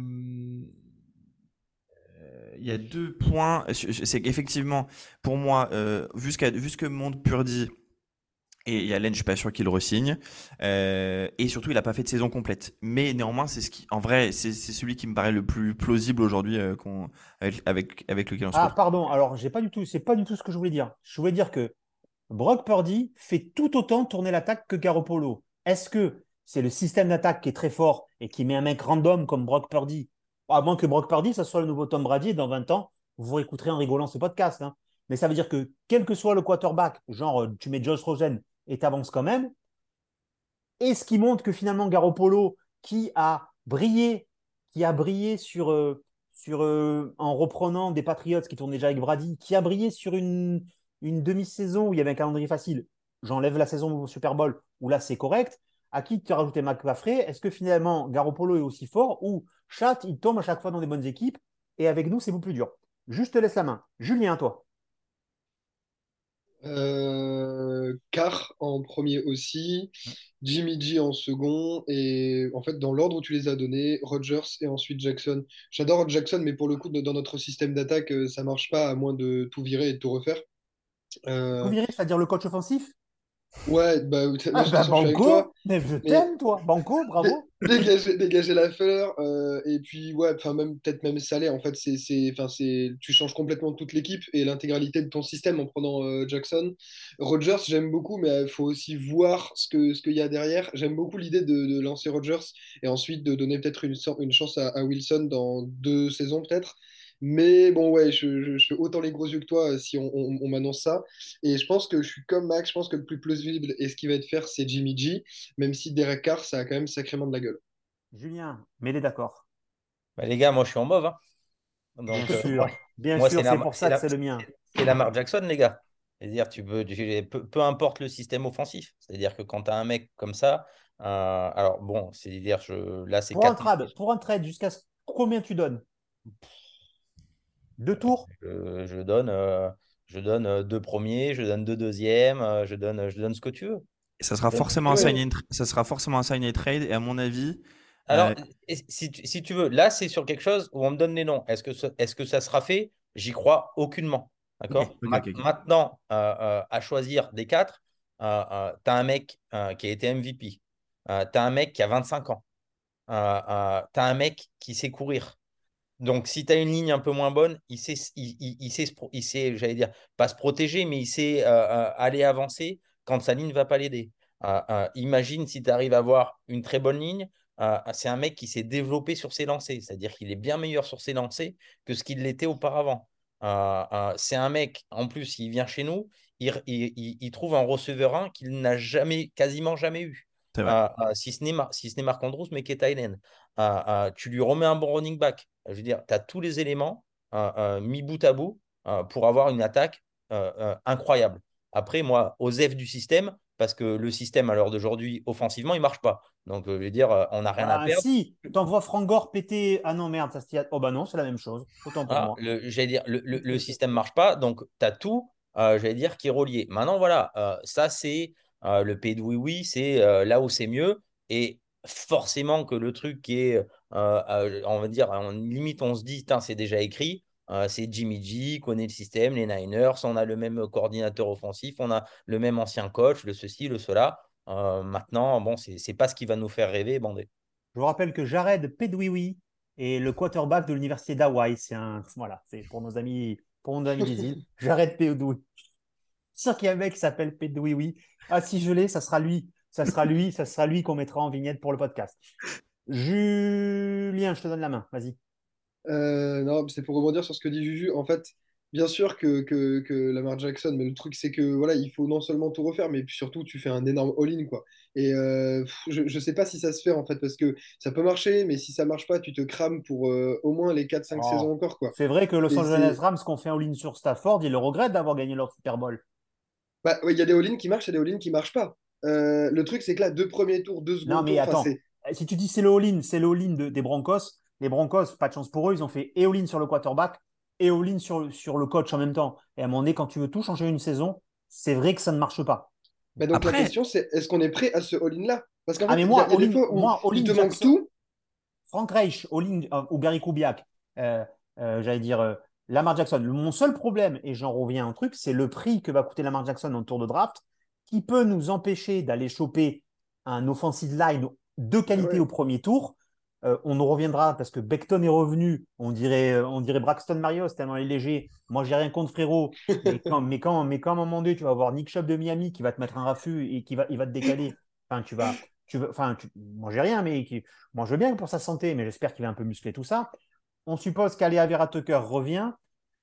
euh, Il y a deux points. C'est qu'effectivement, pour moi, euh, vu, ce vu ce que montre Purdy, et Yalen, je suis pas sûr qu'il re-signe. Euh, et surtout, il a pas fait de saison complète. Mais néanmoins, c'est ce qui, en vrai, c'est celui qui me paraît le plus plausible aujourd'hui euh, avec, avec, avec lequel on se Ah, pardon. Alors, j'ai pas du tout, c'est pas du tout ce que je voulais dire. Je voulais dire que Brock Purdy fait tout autant tourner l'attaque que Garoppolo. Est-ce que c'est le système d'attaque qui est très fort et qui met un mec random comme Brock Purdy? À moins que Brock Purdy, ça soit le nouveau Tom Brady et dans 20 ans, vous réécouterez en rigolant ce podcast. hein. Mais ça veut dire que quel que soit le quarterback, genre euh, tu mets Josh Rosen et t'avances quand même, et ce qui montre que finalement Garoppolo, qui a brillé, qui a brillé sur, euh, sur euh, en reprenant des Patriots qui tournent déjà avec Brady, qui a brillé sur une, une demi-saison où il y avait un calendrier facile. J'enlève la saison au Super Bowl où là c'est correct. À qui tu as rajouté McCaffrey Est-ce que finalement Garoppolo est aussi fort ou Chat il tombe à chaque fois dans des bonnes équipes et avec nous c'est beaucoup plus dur? Juste te laisse la main. Julien, toi. Euh, Carr en premier aussi, Jimmy G en second, et en fait, dans l'ordre où tu les as donnés, Rodgers et ensuite Jackson. J'adore Jackson, mais pour le coup, dans notre système d'attaque, euh, ça marche pas à moins de tout virer et de tout refaire. Euh, virez, c'est-à-dire le coach offensif? Ouais, bah, Ah bah Banco, mais je t'aime toi. Banco, bravo. dé- dégager, dégager la fleur, euh, et puis, ouais, enfin, même, peut-être même Salé, en fait, c'est, c'est, enfin, c'est, tu changes complètement toute l'équipe et l'intégralité de ton système en prenant euh, Jackson. Rodgers, j'aime beaucoup, mais il faut aussi voir ce que, ce qu'il y a derrière. J'aime beaucoup l'idée de, de lancer Rodgers et ensuite de donner peut-être une, une chance à, à Wilson dans deux saisons, peut-être. Mais bon, ouais, je, je, je fais autant les gros yeux que toi euh, si on, on- on m'annonce ça. Et je pense que je suis comme Max, je pense que le plus plausible et ce qui va être faire, c'est Jimmy G, même si Derek Carr, ça a quand même sacrément de la gueule. Julien, mais d'accord. Bah, les gars, moi, je suis en mauve. hein. Bien Donc, euh, sûr, moi, bien moi, sûr, c'est c'est la, pour ça que la, c'est le mien. c'est Lamar Jackson, les gars. C'est-à-dire, tu peux, tu- peu, peu importe le système offensif. C'est-à-dire que quand tu as un mec comme ça, euh, alors bon, c'est-à-dire, je, là, c'est Pour un 4 trade, pour un trade, jusqu'à ce- combien tu donnes? Deux tours? Je, je donne, euh, je donne euh, deux premiers, je donne deux deuxièmes, euh, je donne, je donne ce que tu veux. Et ça sera Je forcément un sign ça sera forcément un sign and trade. Et à mon avis, Alors, euh, si tu, si tu veux, là, c'est sur quelque chose où on me donne les noms. Est-ce que, ça- est-ce que ça sera fait? J'y crois aucunement. D'accord? Maintenant, euh, euh, à choisir des quatre, euh, euh, tu as un mec euh, qui a été MVP. tu as un mec qui a 25 ans. Euh, tu as un mec qui sait courir. Donc, si tu as une ligne un peu moins bonne, il sait, il, il- il sait, il j'allais dire, pas se protéger, mais il sait euh, aller avancer quand sa ligne ne va pas l'aider. Euh, euh, imagine si tu arrives à avoir une très bonne ligne, euh, c'est un mec qui s'est développé sur ses lancers, c'est-à-dire qu'il est bien meilleur sur ses lancers que ce qu'il l'était auparavant. C'est un mec, en plus, il vient chez nous, il, trouve un receveur 1 qu'il n'a jamais, quasiment jamais eu. Euh, si ce n'est Mar- si Marc Andrews, mais qui est. Euh, tu lui remets un bon running back. Je veux dire, tu as tous les éléments euh, euh, mis bout à bout euh, pour avoir une attaque incroyable. Après, moi, aux F du système, parce que le système à l'heure d'aujourd'hui, offensivement, il marche pas. Donc, je veux dire, on n'a rien à Ah, perdre. si, t'envoies Frank Gore péter. Ah non, merde, ça se tient. Oh bah non, c'est la même chose. Autant pour Ah, moi. le, j'allais dire, le, le, le système marche pas, donc tu as tout, euh, j'allais dire, qui est relié. Maintenant, voilà, euh, ça, c'est euh, le pays de oui-oui, c'est là où c'est mieux. Et forcément que le truc qui est, euh, euh, on va dire, en limite, on se dit, c'est déjà écrit. euh, c'est Jimmy G, connaît le système, les Niners, on a le même coordinateur offensif, on a le même ancien coach, le ceci, le cela. Euh, maintenant, bon, c'est c'est pas ce qui va nous faire rêver, bandé. Je vous rappelle que Jared Pedwiwi est le quarterback de l'université d'Hawaï. C'est un. Voilà, c'est pour nos amis, pour nos amis des îles. Jared Pedwiwi. C'est sûr qu'il y a un mec qui s'appelle Pedwiwi. Ah, si je l'ai, ça sera lui. Ça sera lui, ça sera lui qu'on mettra en vignette pour le podcast. Julien, je te donne la main. Vas-y. Euh, non, c'est pour rebondir sur ce que dit Juju. En fait, bien sûr que, que, que Lamar Jackson, mais le truc, c'est que voilà, il faut non seulement tout refaire, mais surtout, tu fais un énorme all-in, quoi. Et euh, je, je sais pas si ça se fait, en fait, parce que ça peut marcher, mais si ça marche pas, tu te crames pour euh, au moins les 4-5 Oh. saisons encore, quoi. C'est vrai que Los Et Angeles Rams, qu'on fait ligne sur Stafford, ils le regrettent d'avoir gagné leur Super Bowl. Bah, ouais, il y a des all-in qui marchent et des all-in qui marchent pas. Euh, le truc, c'est que là, deux premiers tours, deux seconds Non, mais tours, attends. Si tu dis c'est le all-in, c'est le all-in de- des Broncos. Les Broncos, pas de chance pour eux, ils ont fait et all-in sur le quarterback et all-in sur, sur le coach en même temps. Et à un moment donné, quand tu veux tout changer une saison, c'est vrai que ça ne marche pas. Bah, donc la question, c'est est-ce qu'on est prêt à ce all-in-là? Parce qu'en Ah, fait, moi, il y a des all-in- fois où moi, il all-in te manque Jackson- tout. Frank Reich, all-in, euh, ou Gary Kubiak, euh, euh, j'allais dire euh, Lamar Jackson. Mon seul problème, et j'en reviens à un truc, c'est le prix que va coûter Lamar Jackson en tour de draft, qui peut nous empêcher d'aller choper un offensive line de qualité ouais. au premier tour. Euh, on en reviendra parce que Beckton est revenu. On dirait, on dirait Braxton Marios tellement il est léger. Moi, j'ai rien contre frérot. Mais quand, mais quand, mais quand à un moment donné, tu vas avoir Nick Chubb de Miami qui va te mettre un raffut et qui va, il va te décaler. Enfin, tu vas, tu veux, enfin, tu- moi j'ai rien, mais qui, moi je veux bien pour sa santé, mais j'espère qu'il va un peu muscler tout ça. On suppose qu'Aléa Vera Tucker revient.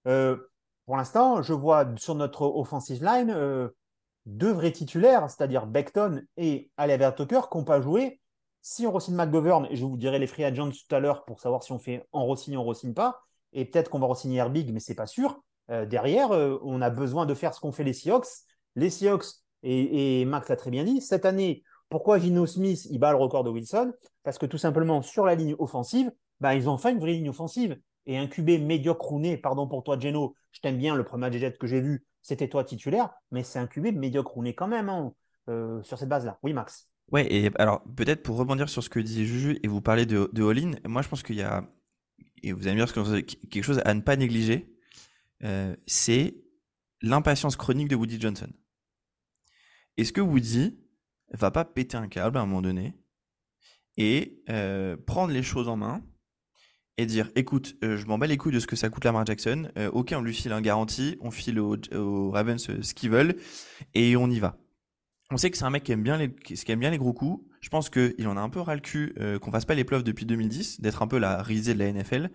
Euh, pour l'instant, je vois sur notre offensive line euh, deux vrais titulaires, c'est-à-dire Beckton et Aléa Vera Tucker, qui n'ont pas joué. Si on re-signe McGovern, et je vous dirai les free agents tout à l'heure pour savoir si on fait en re-signe ou on re-signe pas, et peut-être qu'on va re-signer Herbig, mais c'est pas sûr. Euh, derrière, euh, on a besoin de faire ce qu'ont fait les Seahawks. Les Seahawks, et, Max l'a très bien dit, cette année, pourquoi Gino Smith il bat le record de Wilson? Parce que tout simplement, sur la ligne offensive, bah, ils ont fait une vraie ligne offensive. Et un QB médiocre pardon pour toi, Geno, je t'aime bien, le premier match que j'ai vu, c'était toi titulaire, mais c'est un QB médiocre ou né quand même hein, euh, sur cette base-là. Oui, Max. Ouais, et alors peut-être pour rebondir sur ce que dit Juju et vous parler de, de all-in, moi je pense qu'il y a, et vous allez me dire quelque chose à ne pas négliger, euh, c'est l'impatience chronique de Woody Johnson. est-ce que Woody va pas péter un câble à un moment donné et euh, prendre les choses en main et dire écoute, euh, je m'en bats les couilles de ce que ça coûte Lamar Jackson. Euh, ok, on lui file un garantie, on file aux, Ravens euh, ce qu'ils veulent et on y va. On sait que c'est un mec qui aime bien les, qui aime bien les gros coups. Je pense qu'il en a un peu ras le cul euh, qu'on fasse pas les playoffs depuis 2010, d'être un peu la risée de la NFL.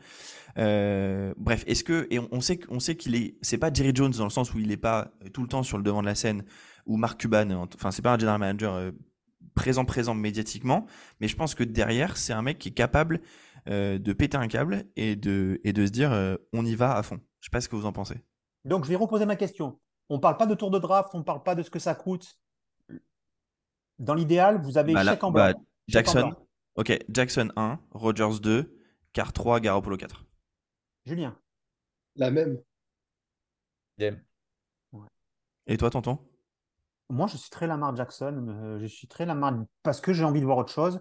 Euh, bref, est-ce que et on, sait qu'on sait qu'il est, c'est pas Jerry Jones dans le sens où il est pas tout le temps sur le devant de la scène ou Mark Cuban. en- Enfin, c'est pas un general manager présent présent médiatiquement, mais je pense que derrière c'est un mec qui est capable euh, de péter un câble et de et de se dire euh, on y va à fond. Je sais pas ce que vous en pensez. Donc, je vais reposer ma question. On parle pas de tour de draft, on parle pas de ce que ça coûte. Dans l'idéal, vous avez Bah là- chèque en bah. Chèque en Jackson, blanc. ok, Jackson 1, Rogers 2, Carr 3, Garoppolo 4. Julien. La même. Et toi, tonton? Moi, je suis très Lamar Jackson. euh, je suis très Lamar parce que j'ai envie de voir autre chose.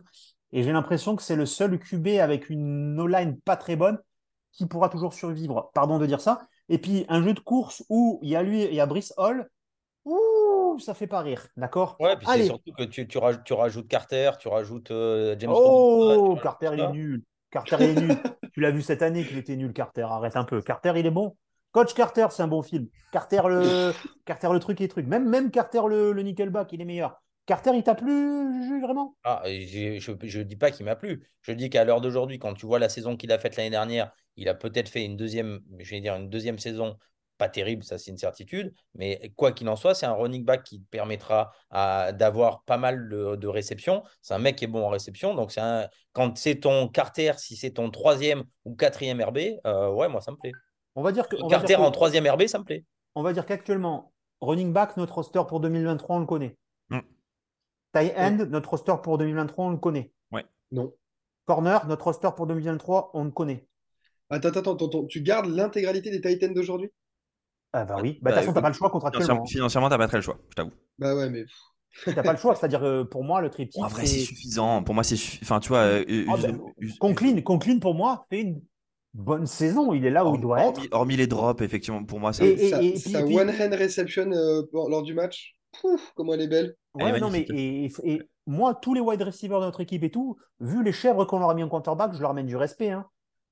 Et j'ai l'impression que c'est le seul QB avec une no-line pas très bonne qui pourra toujours survivre. Pardon de dire ça. Et puis, un jeu de course où il y a lui et il y a Brice Hall. Ouh, ça fait pas rire. D'accord? Ouais, puis c'est surtout que tu, tu, raj- tu rajoutes Carter, tu rajoutes euh, James Oh, Carter, il est nul. Carter, il est nul. tu l'as vu cette année qu'il était nul, Carter. Arrête un peu. Carter, il est bon. Coach Carter, c'est un bon film. Carter, le, Carter, le truc et truc. Même, même Carter, le, le Nickelback, il est meilleur. Carter, il t'a plu, vraiment? Ah, je ne dis pas qu'il m'a plu. Je dis qu'à l'heure d'aujourd'hui, quand tu vois la saison qu'il a faite l'année dernière, il a peut-être fait une deuxième, je vais dire une deuxième saison pas terrible, ça c'est une certitude. Mais quoi qu'il en soit, c'est un running back qui te permettra d'avoir pas mal de, de réceptions. C'est un mec qui est bon en réception. Donc c'est un, quand c'est ton Carter, si c'est ton troisième ou quatrième RB, euh, ouais, moi ça me plaît. On va dire que. on va Carter dire que- en troisième RB, ça me plaît. on va dire qu'actuellement, running back, notre roster pour 2023, on le connaît. Tight end, notre roster pour 2023, on le connaît. Non. Corner, notre roster pour 2023, on le connaît. Attends, attends, attends, tu gardes l'intégralité des Titans d'aujourd'hui? Ah bah oui. Bah, de Bah, toute façon, t'as pas le choix contractuellement. Financièrement, financièrement, t'as pas très le choix, je t'avoue. Bah ouais, mais. T'as pas le choix. C'est-à-dire, euh, pour moi, le triptyque. En vrai, c'est suffisant. Pour moi, c'est Enfin, tu vois, euh, Ah, us- ben, us- Conklin, Conklin, pour moi, fait une bonne saison. Il est là où il doit être. hormis- hormis les drops, effectivement, pour moi, ça. Et- et- Sa, puis- sa et puis- one-hand reception euh, pour- lors du match, pouf, comment elle est belle. Elle est Ouais, non, mais et, et moi, tous les wide receivers de notre équipe et tout, vu les chèvres qu'on leur a mis en quarterback, je leur amène du respect. Hein.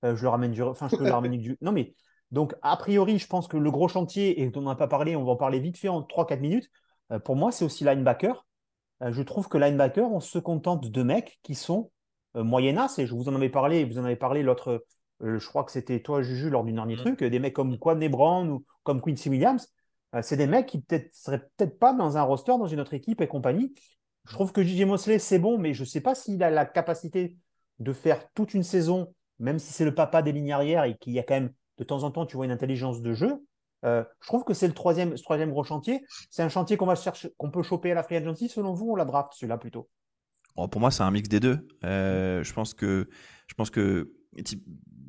Euh, je leur amène du. Enfin, je peux leur amener du. Non, mais donc, a priori, je pense que le gros chantier, et dont on n'a pas parlé, on va en parler vite fait en 3-4 minutes, euh, pour moi, c'est aussi linebacker. Euh, je trouve que linebacker, on se contente de mecs qui sont euh, moyennas, et je vous en avais parlé, vous en avez parlé l'autre, euh, je crois que c'était toi, Juju, lors du dernier Mhm. truc, euh, des mecs comme Kwame Brown ou comme Quincy Williams. Euh, c'est des mecs qui peut-être seraient peut-être pas dans un roster, dans une autre équipe et compagnie. Je trouve que JJ Mosley, c'est bon, mais je ne sais pas s'il a la capacité de faire toute une saison, même si c'est le papa des lignes arrières et qu'il y a quand même de temps en temps, tu vois une intelligence de jeu. Euh, je trouve que c'est le troisième, troisième gros chantier. C'est un chantier qu'on va chercher, qu'on peut choper à la free agency. Selon vous, on la draft celui-là plutôt? Bon, pour moi, c'est un mix des deux. Euh, je pense que, je pense que ty-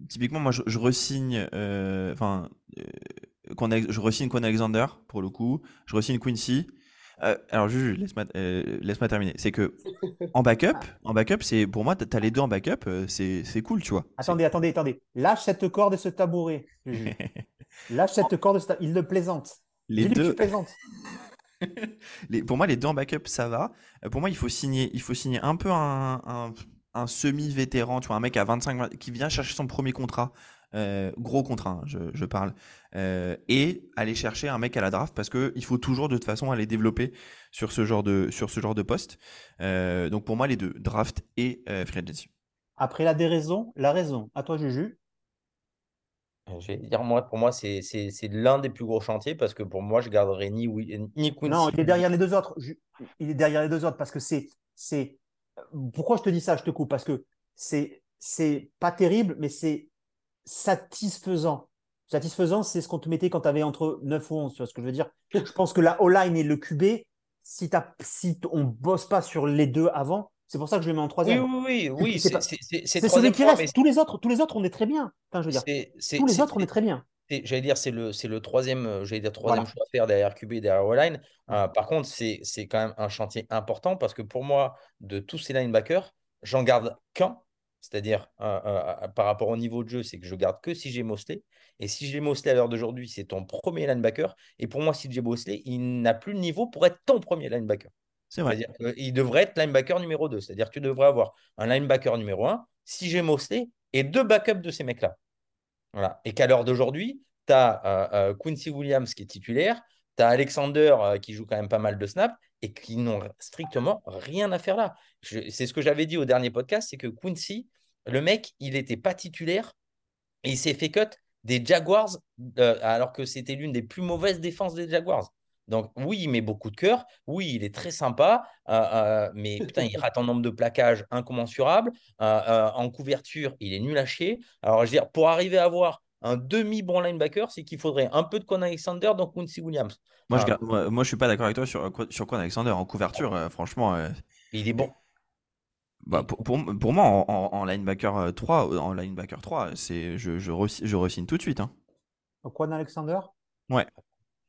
typiquement, moi, je, resigne, enfin, qu'on a- je resigne Quan Alexander pour le coup. Je resigne Quincy. Euh, alors, Juju, laisse-moi euh, laisse-moi terminer. C'est que en backup, en backup, c'est pour moi, t'as les deux en backup, euh, c'est cool, tu vois. Attendez, attendez, attendez. Lâche cette corde et ce tabouret. Juju. Lâche cette corde et ce. Il le plaisante. Les Dis-lui que deux, tu plaisantes. les- pour moi, les deux en backup, ça va. Euh, Pour moi, il faut signer, il faut signer un peu un, un- un semi-vétéran, tu vois, un mec à 25, 20 qui vient chercher son premier contrat, euh, gros contrat, hein, je, je parle, euh, et aller chercher un mec à la draft parce que il faut toujours de toute façon aller développer sur ce genre de, sur ce genre de poste. Euh, donc pour moi, les deux, draft et euh, free agency. Après la déraison, la raison. À toi, Juju. Je vais dire, moi, pour moi, c'est c'est- c'est l'un des plus gros chantiers parce que pour moi, je garderai ni, ni Quincy. Non, il est derrière les deux autres. Il est derrière les deux autres parce que c'est, c'est. Pourquoi je te dis ça Je te coupe? Parce que c'est, c'est pas terrible, mais c'est satisfaisant. Satisfaisant, c'est ce qu'on te mettait quand tu avais entre 9 ou 11. Tu vois ce que je veux dire? Je pense que la O-line et le QB, si, si on bosse pas sur les deux avant, c'est pour ça que je le mets en troisième. oui, oui, oui, C'est celui qui reste. Tous les autres, tous les autres, on est très bien. Enfin, je veux dire, tous les autres, on est très bien. J'allais dire, c'est le, c'est le troisième, euh, j'allais dire, troisième Voilà. choix à faire derrière QB et derrière O-line. Euh, par contre, c'est c'est quand même un chantier important parce que pour moi, de tous ces linebackers, j'en garde qu'un. C'est-à-dire euh, euh, par rapport au niveau de jeu, c'est que je garde que CJ Mosley. Et CJ Mosley, à l'heure d'aujourd'hui, c'est ton premier linebacker. Et pour moi, CJ Mosley, il n'a plus le niveau pour être ton premier linebacker. C'est vrai. C'est-à-dire qu'il devrait être linebacker numéro 2. C'est-à-dire que tu devrais avoir un linebacker numéro 1, CJ Mosley et deux backups de ces mecs-là. Voilà. Et qu'à l'heure d'aujourd'hui, tu as Quincy Williams qui est titulaire, tu as Alexander euh, qui joue quand même pas mal de snaps et qui n'ont strictement rien à faire là. C'est ce que j'avais dit au dernier podcast, c'est que Quincy, le mec, il n'était pas titulaire et il s'est fait cut des Jaguars euh, alors que c'était l'une des plus mauvaises défenses des Jaguars. Donc oui, il met beaucoup de cœur, oui, il est très sympa, euh, mais putain, il rate un nombre de plaquages incommensurable. en couverture, il est nul à chier. Alors je veux dire, pour arriver à avoir un demi-bon linebacker, c'est qu'il faudrait un peu de Con Alexander dans Quincy Williams. Moi, je, moi, moi, je suis pas d'accord avec toi sur, sur Con Alexander. En couverture, euh, franchement. Euh, il est bon. Bah, pour, pour, moi, en, en, linebacker 3, en linebacker 3 c'est, je, je, je re tout de suite. Hein. Quan Alexander? Ouais.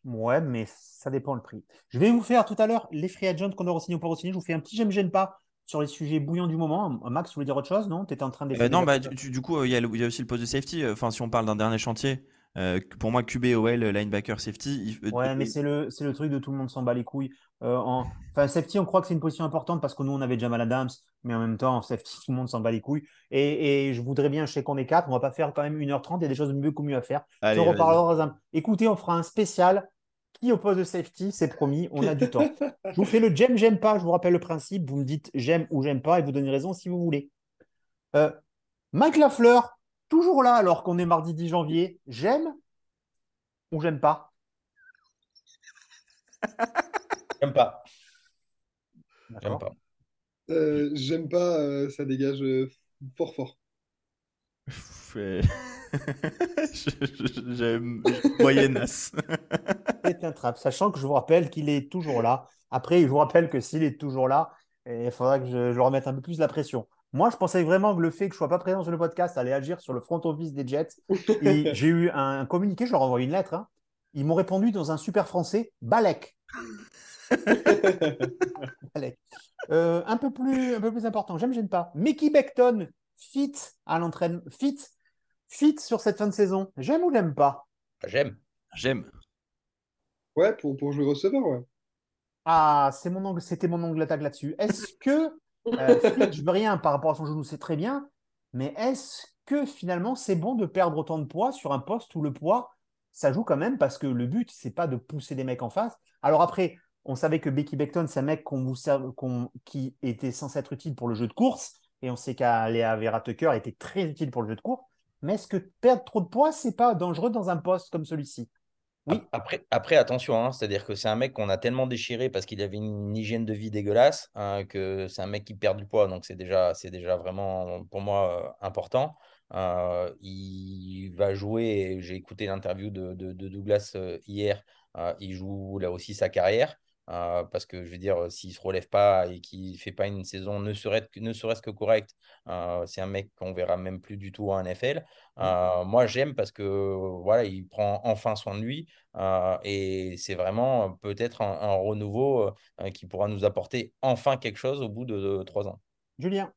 Ouais, mais ça dépend le prix. Je vais vous faire tout à l'heure les free agents qu'on aura signé ou pas signé. Je vous fais un petit j'aime, j'aime pas sur les sujets bouillants du moment. Max, tu voulais dire autre chose, non? Tu étais en train de. Euh, non, bah, du, coup, euh, il y, a aussi le poste de safety. Enfin, si on parle d'un dernier chantier, euh, pour moi, QB, OL, linebacker, safety. Ouais, mais c'est le, le truc de tout le monde s'en bat les couilles. en... Enfin, safety, on croit que c'est une position importante parce que nous, on avait Jamal Adams, mais en même temps, safety, tout le monde s'en bat les couilles. Et, et, je voudrais bien, je sais qu'on est 4, on va pas faire quand même 1h30, il y a des choses mieux, mieux à faire. Allez, on reparlera. Écoutez, on fera un spécial qui au poste de safety, c'est promis, on a du temps. Je vous fais le j'aime, j'aime pas, je vous rappelle le principe, vous me dites j'aime ou j'aime pas et vous donnez raison si vous voulez. Euh, Mike Lafleur, toujours là alors qu'on est mardi 10 janvier, j'aime ou j'aime pas? J'aime pas. J'aime pas. Euh, j'aime pas, euh, ça dégage fort fort. J'aime moyennasse. C'est un trap, sachant que je vous rappelle qu'il est toujours là. Après, je vous rappelle que s'il est toujours là, il faudra que je, le remette un peu plus la pression. Moi, je pensais vraiment que le fait que je ne sois pas présent sur le podcast allait agir sur le front office des Jets. j'ai eu un communiqué, je leur envoie une lettre. Hein. Ils m'ont répondu dans un super français, Balek. Euh, un, peu plus, un peu plus important, j'aime, j'aime pas. Mickey Beckton, fit à l'entraînement, fit fit sur cette fin de saison J'aime ou j'aime pas? J'aime. J'aime. Ouais, pour, pour jouer receveur, ouais. Ah, c'est mon angle, c'était mon angle d'attaque là-dessus. Est-ce que euh, je veux rien par rapport à son genou, c'est très bien, mais est-ce que finalement c'est bon de perdre autant de poids sur un poste où le poids ça joue quand même parce que le but c'est pas de pousser des mecs en face? Alors après, on savait que Becky Beckton c'est un mec qu'on vous qui était censé être utile pour le jeu de course et on sait qu'Aléa Vera Tucker était très utile pour le jeu de course. Mais est-ce que perdre trop de poids, c'est pas dangereux dans un poste comme celui-ci? Oui. Après, attention, hein, c'est-à-dire que c'est un mec qu'on a tellement déchiré parce qu'il avait une hygiène de vie dégueulasse hein, que c'est un mec qui perd du poids, donc c'est déjà, c'est déjà vraiment pour moi euh, important. Euh, il va jouer, j'ai écouté l'interview de, Douglas euh, hier, il joue là aussi sa carrière. Euh, parce que je veux dire, s'il ne se relève pas et qu'il ne fait pas une saison ne serait-ce que, ne serait que correcte, euh, c'est un mec qu'on verra même plus du tout en NFL. Mmh. Euh, moi, j'aime parce que voilà, il prend enfin soin de lui et c'est vraiment peut-être un, renouveau qui pourra nous apporter enfin quelque chose au bout de, trois ans. Julien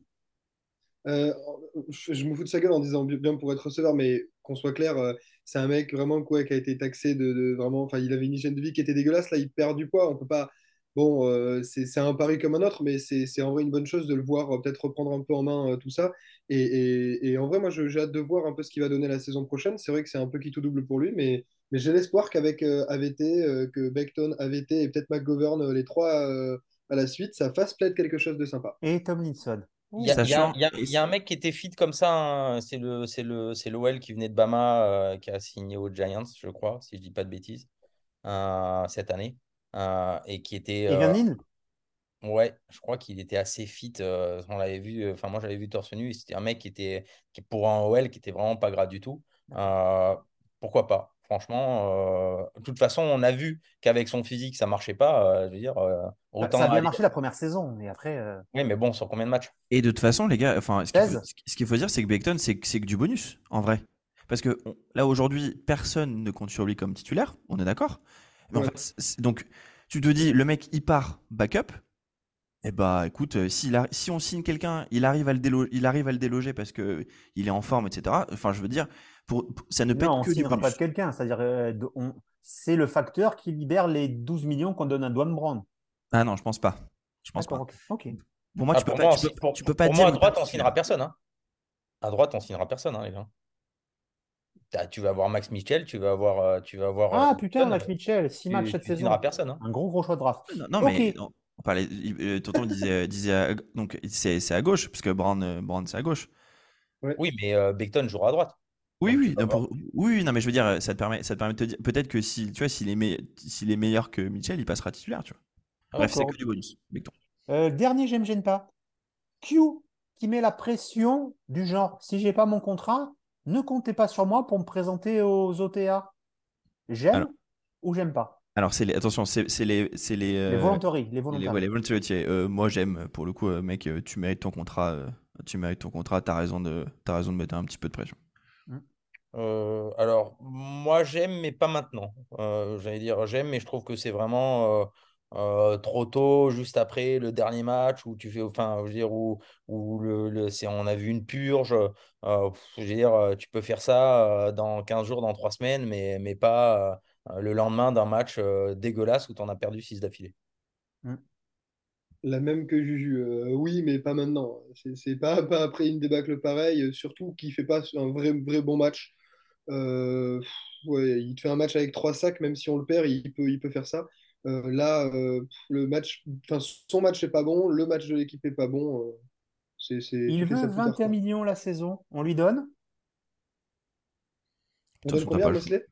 je me fous de sa gueule en disant bien pour être receveur, mais qu'on soit clair, c'est un mec vraiment quoi, qui a été taxé de, vraiment. Enfin, il avait une hygiène de vie qui était dégueulasse. Là, il perd du poids. On peut pas. Bon, euh, c'est un pari comme un autre, mais c'est en vrai une bonne chose de le voir euh, peut-être reprendre un peu en main euh, tout ça. Et, en vrai, moi, j'ai hâte de voir un peu ce qu'il va donner la saison prochaine. C'est vrai que c'est un peu qui tout double pour lui, mais, mais j'ai l'espoir qu'avec AVT, que Beckton, AVT et peut-être McGovern, les trois à la suite, ça fasse peut-être quelque chose de sympa. Et Tomlinson. Il y, a, un mec qui était fit comme ça, hein. c'est le c'est le c'est l'OL qui venait de Bama euh, qui a signé aux Giants, je crois, si je dis pas de bêtises, euh, cette année, euh, et qui était. Ouais, je crois qu'il était assez fit. on l'avait vu, enfin moi j'avais vu torse nu. C'était un mec qui était qui pour un OL qui était vraiment pas gras du tout. pourquoi pas Franchement, de toute façon, on a vu qu'avec son physique, ça marchait pas. je veux dire, bah, autant. Ça a bien marché la première saison, mais après. Oui, mais bon, sur combien de matchs? Et de toute façon, les gars, enfin, ce qu'il faut, dire, c'est que Beckton, c'est que du bonus, en vrai. Parce que là, aujourd'hui, personne ne compte sur lui comme titulaire, on est d'accord. donc, tu te dis, le mec, il part backup. Eh bah, écoute, euh, a- si on signe quelqu'un, il arrive à le délo- il arrive à le déloger parce que il est en forme, etc. Enfin, je veux dire, pour, pour- ça ne peut Non, être on que ne du pas de quelqu'un. C'est-à-dire, euh, c'est le facteur qui libère les 12 millions qu'on donne à Dwayne Brown. Ah non, je pense pas. Je pense D'accord, pas. ok. ok. Pour moi, Ah, tu peux pour pas, tu peux, pour- tu peux pas pour dire. moi, à il est droite, pas on signera personne. hein. À droite, on signera personne, hein, les gars. T'as- Tu vas avoir Max Mitchell, tu vas avoir, euh, tu vas avoir Ah euh, putain, Max Mitchell, 6 tu, matchs cette tu saison. personne. hein. Un gros, gros choix de draft. Non, mais non, on parlait. euh, Tonton disait, disait à- donc c'est c'est à gauche parce que Brown, euh, Brown c'est à gauche. Oui, mais euh, Beckton jouera à droite. Oui, Donc, oui, non, pour- oui, non, mais je veux dire, ça te permet, ça te permet de te dire, peut-être que si, tu vois, s'il est, me- s'il est meilleur que Mitchell, il passera titulaire, tu vois. Ah, Bref, c'est que du bonus. Euh, dernier, j'aime, j'aime pas. Q qui met la pression du genre, si j'ai pas mon contrat, ne comptez pas sur moi pour me présenter aux OTA. J'aime Alors. ou j'aime pas? Alors, c'est les, attention, c'est c'est les, c'est les, Les euh, volontaries, les les, volontaires. ouais, les volunteers. Euh, moi, j'aime, pour le coup, euh, mec, euh, tu mérites ton contrat, euh, tu mérites ton contrat, t'as raison de, t'as raison de mettre un petit peu de pression. Alors, moi j'aime, mais pas maintenant. J'allais dire j'aime, mais je trouve que c'est vraiment trop tôt, juste après le dernier match où tu fais, enfin, je dire, où, où le, le- on a vu une purge. je veux dire, tu peux faire ça dans 15 jours, dans 3 semaines, mais, mais pas le lendemain d'un match dégueulasse où tu en as perdu 6 d'affilée. La même que Juju. Oui, mais pas maintenant. C'est pas, pas après une débâcle pareille, surtout qu'il fait pas un vrai, vrai bon match. Euh, ouais, il te fait un match avec trois sacs, même si on le perd, il peut, il peut faire ça. Euh, là, euh, le match, son match est pas bon, le match de l'équipe est pas bon. euh, c'est, Il veut ça plus tard, 21 quoi. millions la saison. On lui donne On donne Attention, combien à le Mosley?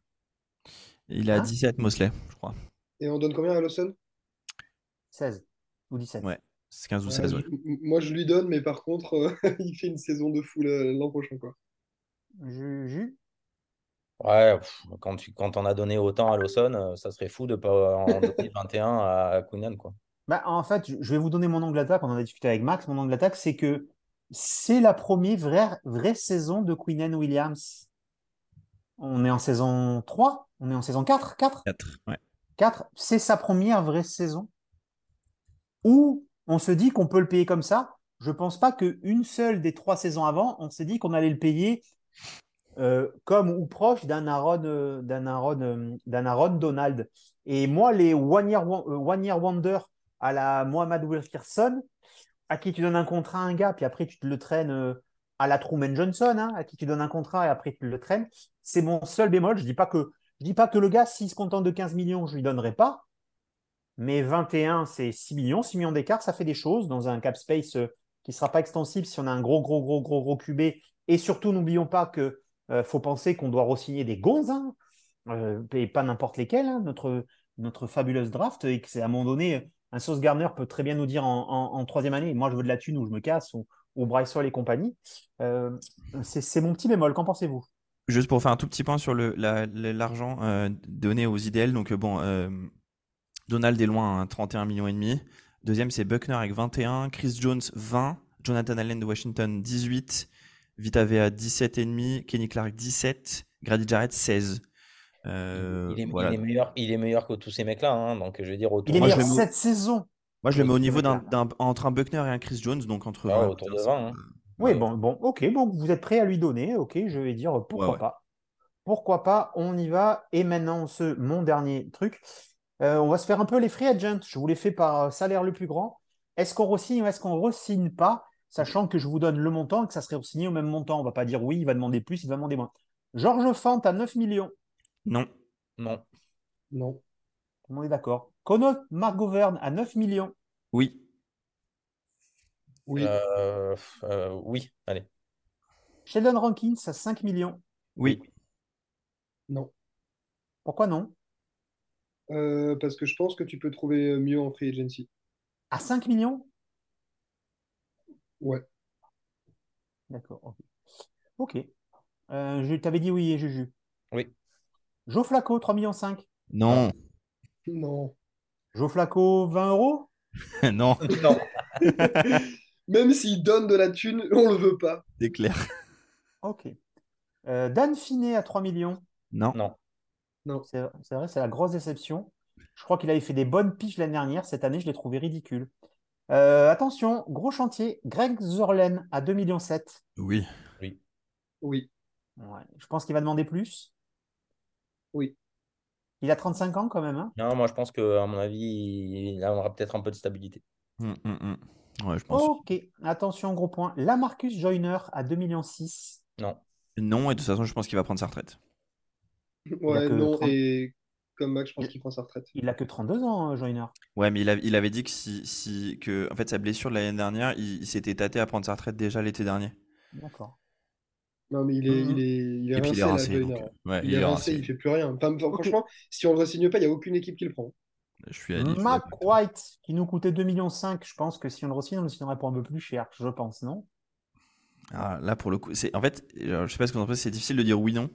Il a Hein? 17 Mosley, je crois. Et on donne combien à Lawson? 16 ou 17. Ouais, c'est 15 ou Ouais, 16, je- ouais. m- Moi, je lui donne, mais par contre, euh, il fait une saison de fou l'an prochain, quoi. Juju Ouais, pff, quand tu quand on a donné autant à Lawson, euh, ça serait fou de pas en donner 21 à Kounan, quoi. Bah, en fait, je vais vous donner mon angle d'attaque. On en a discuté avec Max. Mon angle d'attaque, c'est que c'est la première vraie, vraie saison de Quinnen Williams. On est en saison 3 On est en saison 4 4 4, ouais. 4 C'est sa première vraie saison où on se dit qu'on peut le payer comme ça. Je pense pas qu'une seule des trois saisons avant, on s'est dit qu'on allait le payer euh, comme ou proche d'un Aaron, euh, d'un Aaron, euh, d'un Aaron Donald. Et moi, les One Year, One Wonder à la Mohamed Wilkerson, à qui tu donnes un contrat un gars, puis après tu te le traînes à la Truman Johnson, hein, à qui tu donnes un contrat et après tu le traînes, c'est mon seul bémol. Je dis pas que je dis pas que le gars, s'il se contente de 15 millions, je lui donnerai pas. Mais 21, c'est 6 millions. 6 millions d'écart, ça fait des choses dans un cap space qui ne sera pas extensible si on a un gros, gros, gros, gros, gros QB. Et surtout, n'oublions pas que euh, faut penser qu'on doit re-signer des gonzes, hein, euh, et pas n'importe lesquels, hein, notre, notre fabuleuse draft, et que c'est à un moment donné, un Sauce Garner peut très bien nous dire en, troisième année, moi je veux de la thune ou je me casse, ou, Bryce Hall et compagnie. Euh, c'est mon petit bémol, qu'en pensez-vous? Juste pour faire un tout petit point sur l'argent donné aux IDL. Donc, bon, Donald est loin, hein, 31 millions et demi. Deuxième, c'est Buckner avec 21. Chris Jones, 20. Jonathan Allen de Washington, 18. Vita Vea, 17,5. Kenny Clark, 17. Grady Jarrett, 16. Euh, Il est, il voilà. est meilleur, il est meilleur que tous ces mecs-là, hein, donc je veux dire autour Il est Moi, meilleur au- cette saison. Moi, je le mets au Oui, niveau d'un, entre un Buckner et un Chris Jones, donc entre Ah, 20 autour de 15. 20. hein. Oui, Ouais. bon, bon, ok, bon, vous êtes prêt à lui donner, ok, je vais dire pourquoi Ouais, ouais. pas. Pourquoi pas, on y va. Et maintenant, ce, mon dernier truc, euh, on va se faire un peu les free agents. Je vous les fais par euh, salaire le plus grand. Est-ce qu'on re-signe ou est-ce qu'on re-signe pas, sachant que je vous donne le montant et que ça serait signé au même montant. On va pas dire oui, il va demander plus, il va demander moins. Georges Fante à 9 millions. Non. Non. Non. On est d'accord. Conor McGovern à 9 millions. Oui. Oui. Euh, euh, oui, allez. Sheldon Rankins à 5 millions. Oui. Non. Pourquoi non? Euh, parce que je pense que tu peux trouver mieux en free agency. À 5 millions? Ouais. D'accord. Ok. Ok. Euh, je t'avais dit oui, Juju. Oui. Joe Flacco, 3 millions 5. Non. Non. Joe Flacco, 20 euros? Non. Non. Même s'il donne de la thune, on le veut pas. C'est clair. Ok. Euh, Dan Finet à 3 millions. Non. Non. C'est c'est vrai, c'est la grosse déception. Je crois qu'il avait fait des bonnes piges l'année dernière. Cette année, je l'ai trouvé ridicule. Euh, attention, gros chantier, Greg Zorlen à 2,7 millions. Oui. Oui. Ouais, je pense qu'il va demander plus. Oui. Il a 35 ans quand même. hein. Non, moi je pense qu'à mon avis, il aura peut-être un peu de stabilité. Hum, hum, hum. Ouais, je pense. Ok, attention, gros point. Lamarcus Joyner à 2,6 millions. Non. Non, et de toute façon, je pense qu'il va prendre sa retraite. Ouais, non, 30. et comme Max, je pense Il- qu'il prend sa retraite. Il a que 32 ans, euh, Joyner. Ouais, mais il, a- il avait dit que si, si que en fait sa blessure de l'année dernière, il, il s'était tâté à prendre sa retraite déjà l'été dernier. D'accord. Non, mais il est, Mhm. il est, il est Et puis il est rincé, là, rincé, Joyner. donc euh, ouais, Il est rincé, il fait plus rien. Enfin. Franchement, si on le re-signe pas, il n'y a aucune équipe qui le prend. Je suis Mac. White, qui nous coûtait 2,5 millions, je pense que si on le re-signe, on le signerait pour un peu plus cher, je pense, non? Ah, là, pour le coup, c'est en fait, alors, je sais pas ce que vous en pensez, c'est difficile de dire oui non.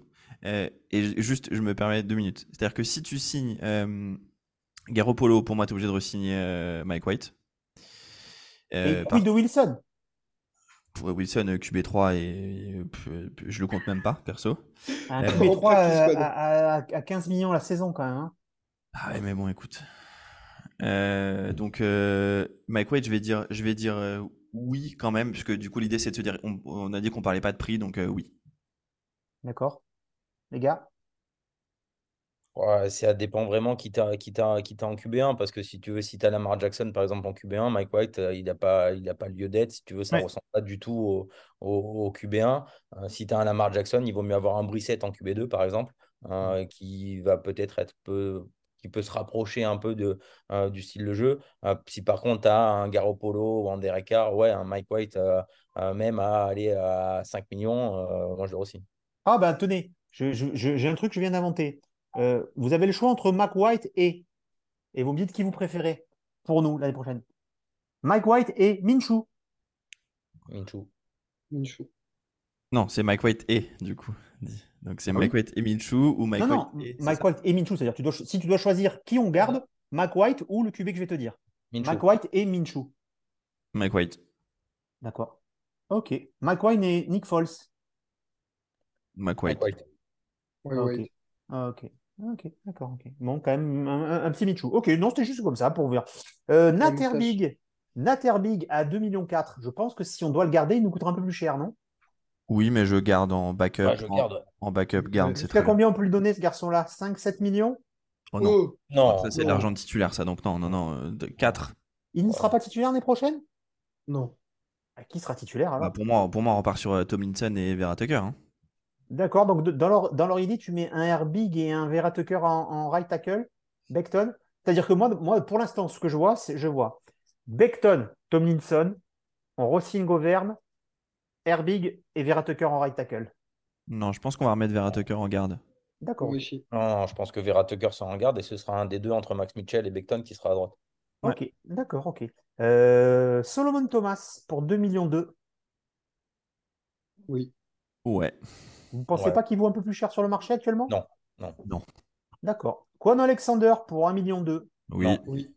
Euh, et ju- juste, je me permets deux minutes. C'est-à-dire que si tu signes euh, Garoppolo, pour moi, tu es obligé de re-signer euh, Mike White. Euh, Et par- de Wilson pour Wilson, euh, QB3, et, je le compte même pas, perso. Un Euh, QB3 en practice à, squad. à- à- à 15 millions la saison quand même. hein. Ah ouais, mais bon, écoute. Euh, donc, euh, Mike White, je vais dire, je vais dire euh, oui quand même, puisque du coup, l'idée, c'est de se dire, on, on a dit qu'on parlait pas de prix, donc euh, oui. D'accord Les gars? Ouais, ça dépend vraiment qui t'a qui t'a qui t'a en QB1 parce que si tu veux si tu as Lamar Jackson par exemple en QB1 Mike White euh, il n'a pas il a pas lieu d'être. Si tu veux ça Ouais. ressemble pas du tout au, au, au QB1 Euh, si tu as un Lamar Jackson il vaut mieux avoir un Brissett en QB2 par exemple euh, qui va peut-être être peu qui peut se rapprocher un peu de euh, du style de jeu. Si par contre tu as un Garoppolo ou un Derek Carr ouais un Mike White même à aller à 5 millions moi je le re-signe. Ah ben tenez, j'ai un truc que je viens d'inventer. Euh, vous avez le choix entre Mac White et, et vous me dites qui vous préférez pour nous l'année prochaine. Mike White et Minshew. Minshew. Minshew. Non, c'est Mike White et, du coup. Donc, c'est Ah Mike oui White et Minshew ou Mike non, White non, et. Mike White et Minshew, c'est-à-dire tu dois, si tu dois choisir qui on garde, Mac White ou le QB que je vais te dire. Minshew. Mike White et Minshew. Mike White. D'accord. Ok. Mike White et Nick Foles. Mike Mike White. Ouais, ok. Ah, ok. Ok, d'accord. ok. Bon, quand même, un, un- un petit Minshew. Ok, non, c'était juste comme ça pour vous dire. Euh, La moustache. Naterbig. Naterbig à 2,4 millions. Je pense que si on doit le garder, il nous coûtera un peu plus cher, non? Oui, mais je garde en backup. Ouais, je en, garde. en backup, garde, c'est Jusqu'à très bien. combien on peut lui donner ce garçon-là? 5-7 millions? Oh non, Oh, Non, ça c'est l'argent de titulaire, ça, donc non, non, non. 4. Il ne sera pas titulaire l'année prochaine? Non. Ah, Qui sera titulaire alors? Bah, pour, moi, pour moi, on repart sur euh, Tomlinson et Vera Tucker. hein. D'accord, donc de- dans leur, dans leur idée, tu mets un Herbig et un Vera Tucker en, en right tackle, Beckton. C'est-à-dire que moi, moi, pour l'instant, ce que je vois, c'est je vois Beckton, Tomlinson, on re-signe Govern, Herbig et Vera Tucker en right tackle. Non, je pense qu'on va remettre Vera Tucker en garde. D'accord. Non, non, je pense que Vera Tucker sera en garde et ce sera un des deux entre Max Mitchell et Beckton qui sera à droite. Ok, d'accord, ok. Euh, Solomon Thomas pour 2 millions 2. Oui. Ouais. Vous ne pensez Ouais. pas qu'il vaut un peu plus cher sur le marché actuellement? Non, non. Non. D'accord. Quan Alexander pour 1 million 2. Oui. Non. Oui.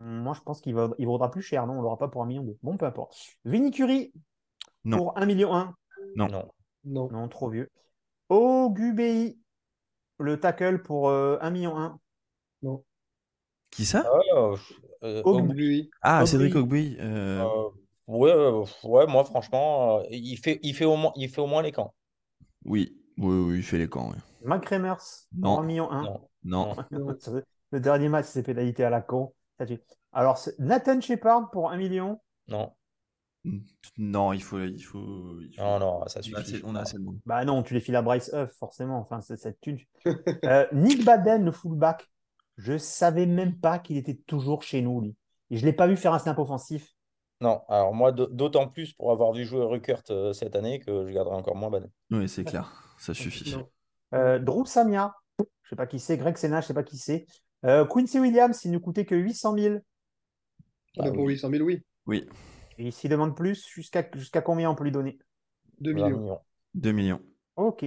Moi, je pense qu'il va, il vaudra plus cher, non? On l'aura pas pour 1 million 2. Bon, peu importe. Vinny Curie Non. pour 1 million 1. Non. Non. Non. Non, trop vieux. Ogubei, le tackle pour euh, 1 million 1. Non. Qui ça? Euh, euh, Ogbu- Ogbu- Oui. Ah, Ogbuy. Cédric Ogbuy. euh, euh, ouais, euh, ouais, moi franchement, euh, il fait, il fait au moins, il fait au moins les camps. Oui. Oui, oui, il fait les camps. ouais. Mac Remers Non. pour 1 million 1. Non. Non. Le dernier match, c'est pénalité à la con. Alors, Nathan Shepard pour 1 million? Non. Non, il faut. Il faut, il faut- Non, non, ça On a suffit. assez, on a assez de monde. Bah non, tu les files à Bryce Huff, forcément. Enfin, c'est cette thune. Euh, Nick Baden, le fullback. Je savais même pas qu'il était toujours chez nous, lui. Et je l'ai pas vu faire un snap offensif. Non, alors moi, d'autant plus pour avoir vu jouer Ruckert euh, cette année que je garderai encore moins Baden. Oui, c'est clair. Ça suffit. Euh, Drew Samia, je sais pas qui c'est. Greg Senna, je sais pas qui c'est. Euh, Quincy Williams, il ne coûtait que 800 000. Ah, bah, pour 800 000, oui. Oui. Et s'il demande plus, jusqu'à jusqu'à combien on peut lui donner? 2 20 millions. millions. 2 millions. Ok.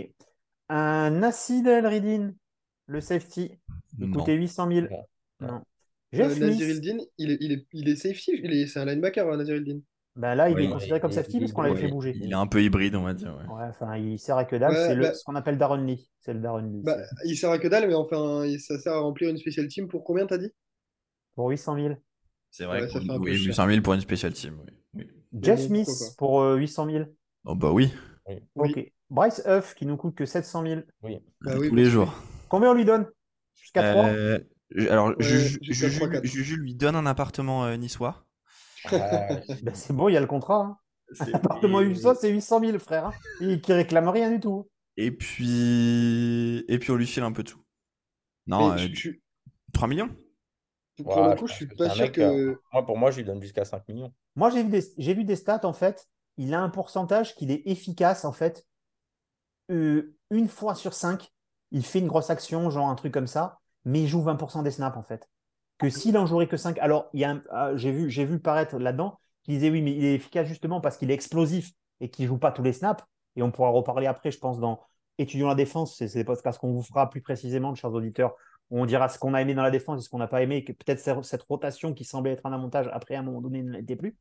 Un Nassid El Ridin, le safety, il coûtait 800 000. Non. Non. Euh, Nazir il est, il est, il est safety, il est, c'est un linebacker, hein, Nazir Hildin. ben là, il Ouais, est il- considéré comme safety parce qu'on l'avait ouais, fait bouger. Il est un peu hybride, on va dire. ouais. Ouais, enfin, il sert à que dalle. Ouais, c'est le- bah- ce qu'on appelle Darren Lee. C'est le Darren Lee. Bah, il sert à que dalle, mais enfin, il- ça sert à remplir une spéciale team pour combien, t'as dit? Pour 800 000. C'est vrai ça fait un peu oui, cher. 800 000 pour une special team. Oui. oui. Jeff Smith pour euh, 800 000. Oh bah oui, Oui. Ok. Bryce Huff qui nous coûte que 700 000. Oui. Bah tous oui, les jours. Combien on lui donne? Jusqu'à 3 Euh, alors, Ouais, Juju, jusqu'à Juju- 3-4. Juju lui donne un appartement euh, niçois. Ben, C'est bon, il y a le contrat. hein. C'est- Appartement et- USO, c'est 800 000, frère. hein. Et qui réclame rien du tout. Et puis, et puis on lui file un peu tout. Non, euh, je- 3 millions pour ouais, le coup, je suis pas sûr mec, que. euh, Moi, pour moi, je lui donne jusqu'à 5 millions. Moi, j'ai vu, des, j'ai vu des stats, en fait. Il a un pourcentage qu'il est efficace, en fait. Euh, une fois sur cinq, il fait une grosse action, genre un truc comme ça, mais il joue 20% des snaps, en fait. Que s'il en jouerait que 5, alors il y a un- ah, j'ai vu, j'ai vu paraître là-dedans qu'il disait oui, mais il est efficace justement parce qu'il est explosif et qu'il joue pas tous les snaps. Et on pourra reparler après, je pense, dans Étudions la défense. C'est des podcasts qu'on vous fera plus précisément, chers auditeurs, où on dira ce qu'on a aimé dans la défense et ce qu'on n'a pas aimé, et que peut-être cette- rotation qui semblait être un avantage, après, à un moment donné, ne l'était plus.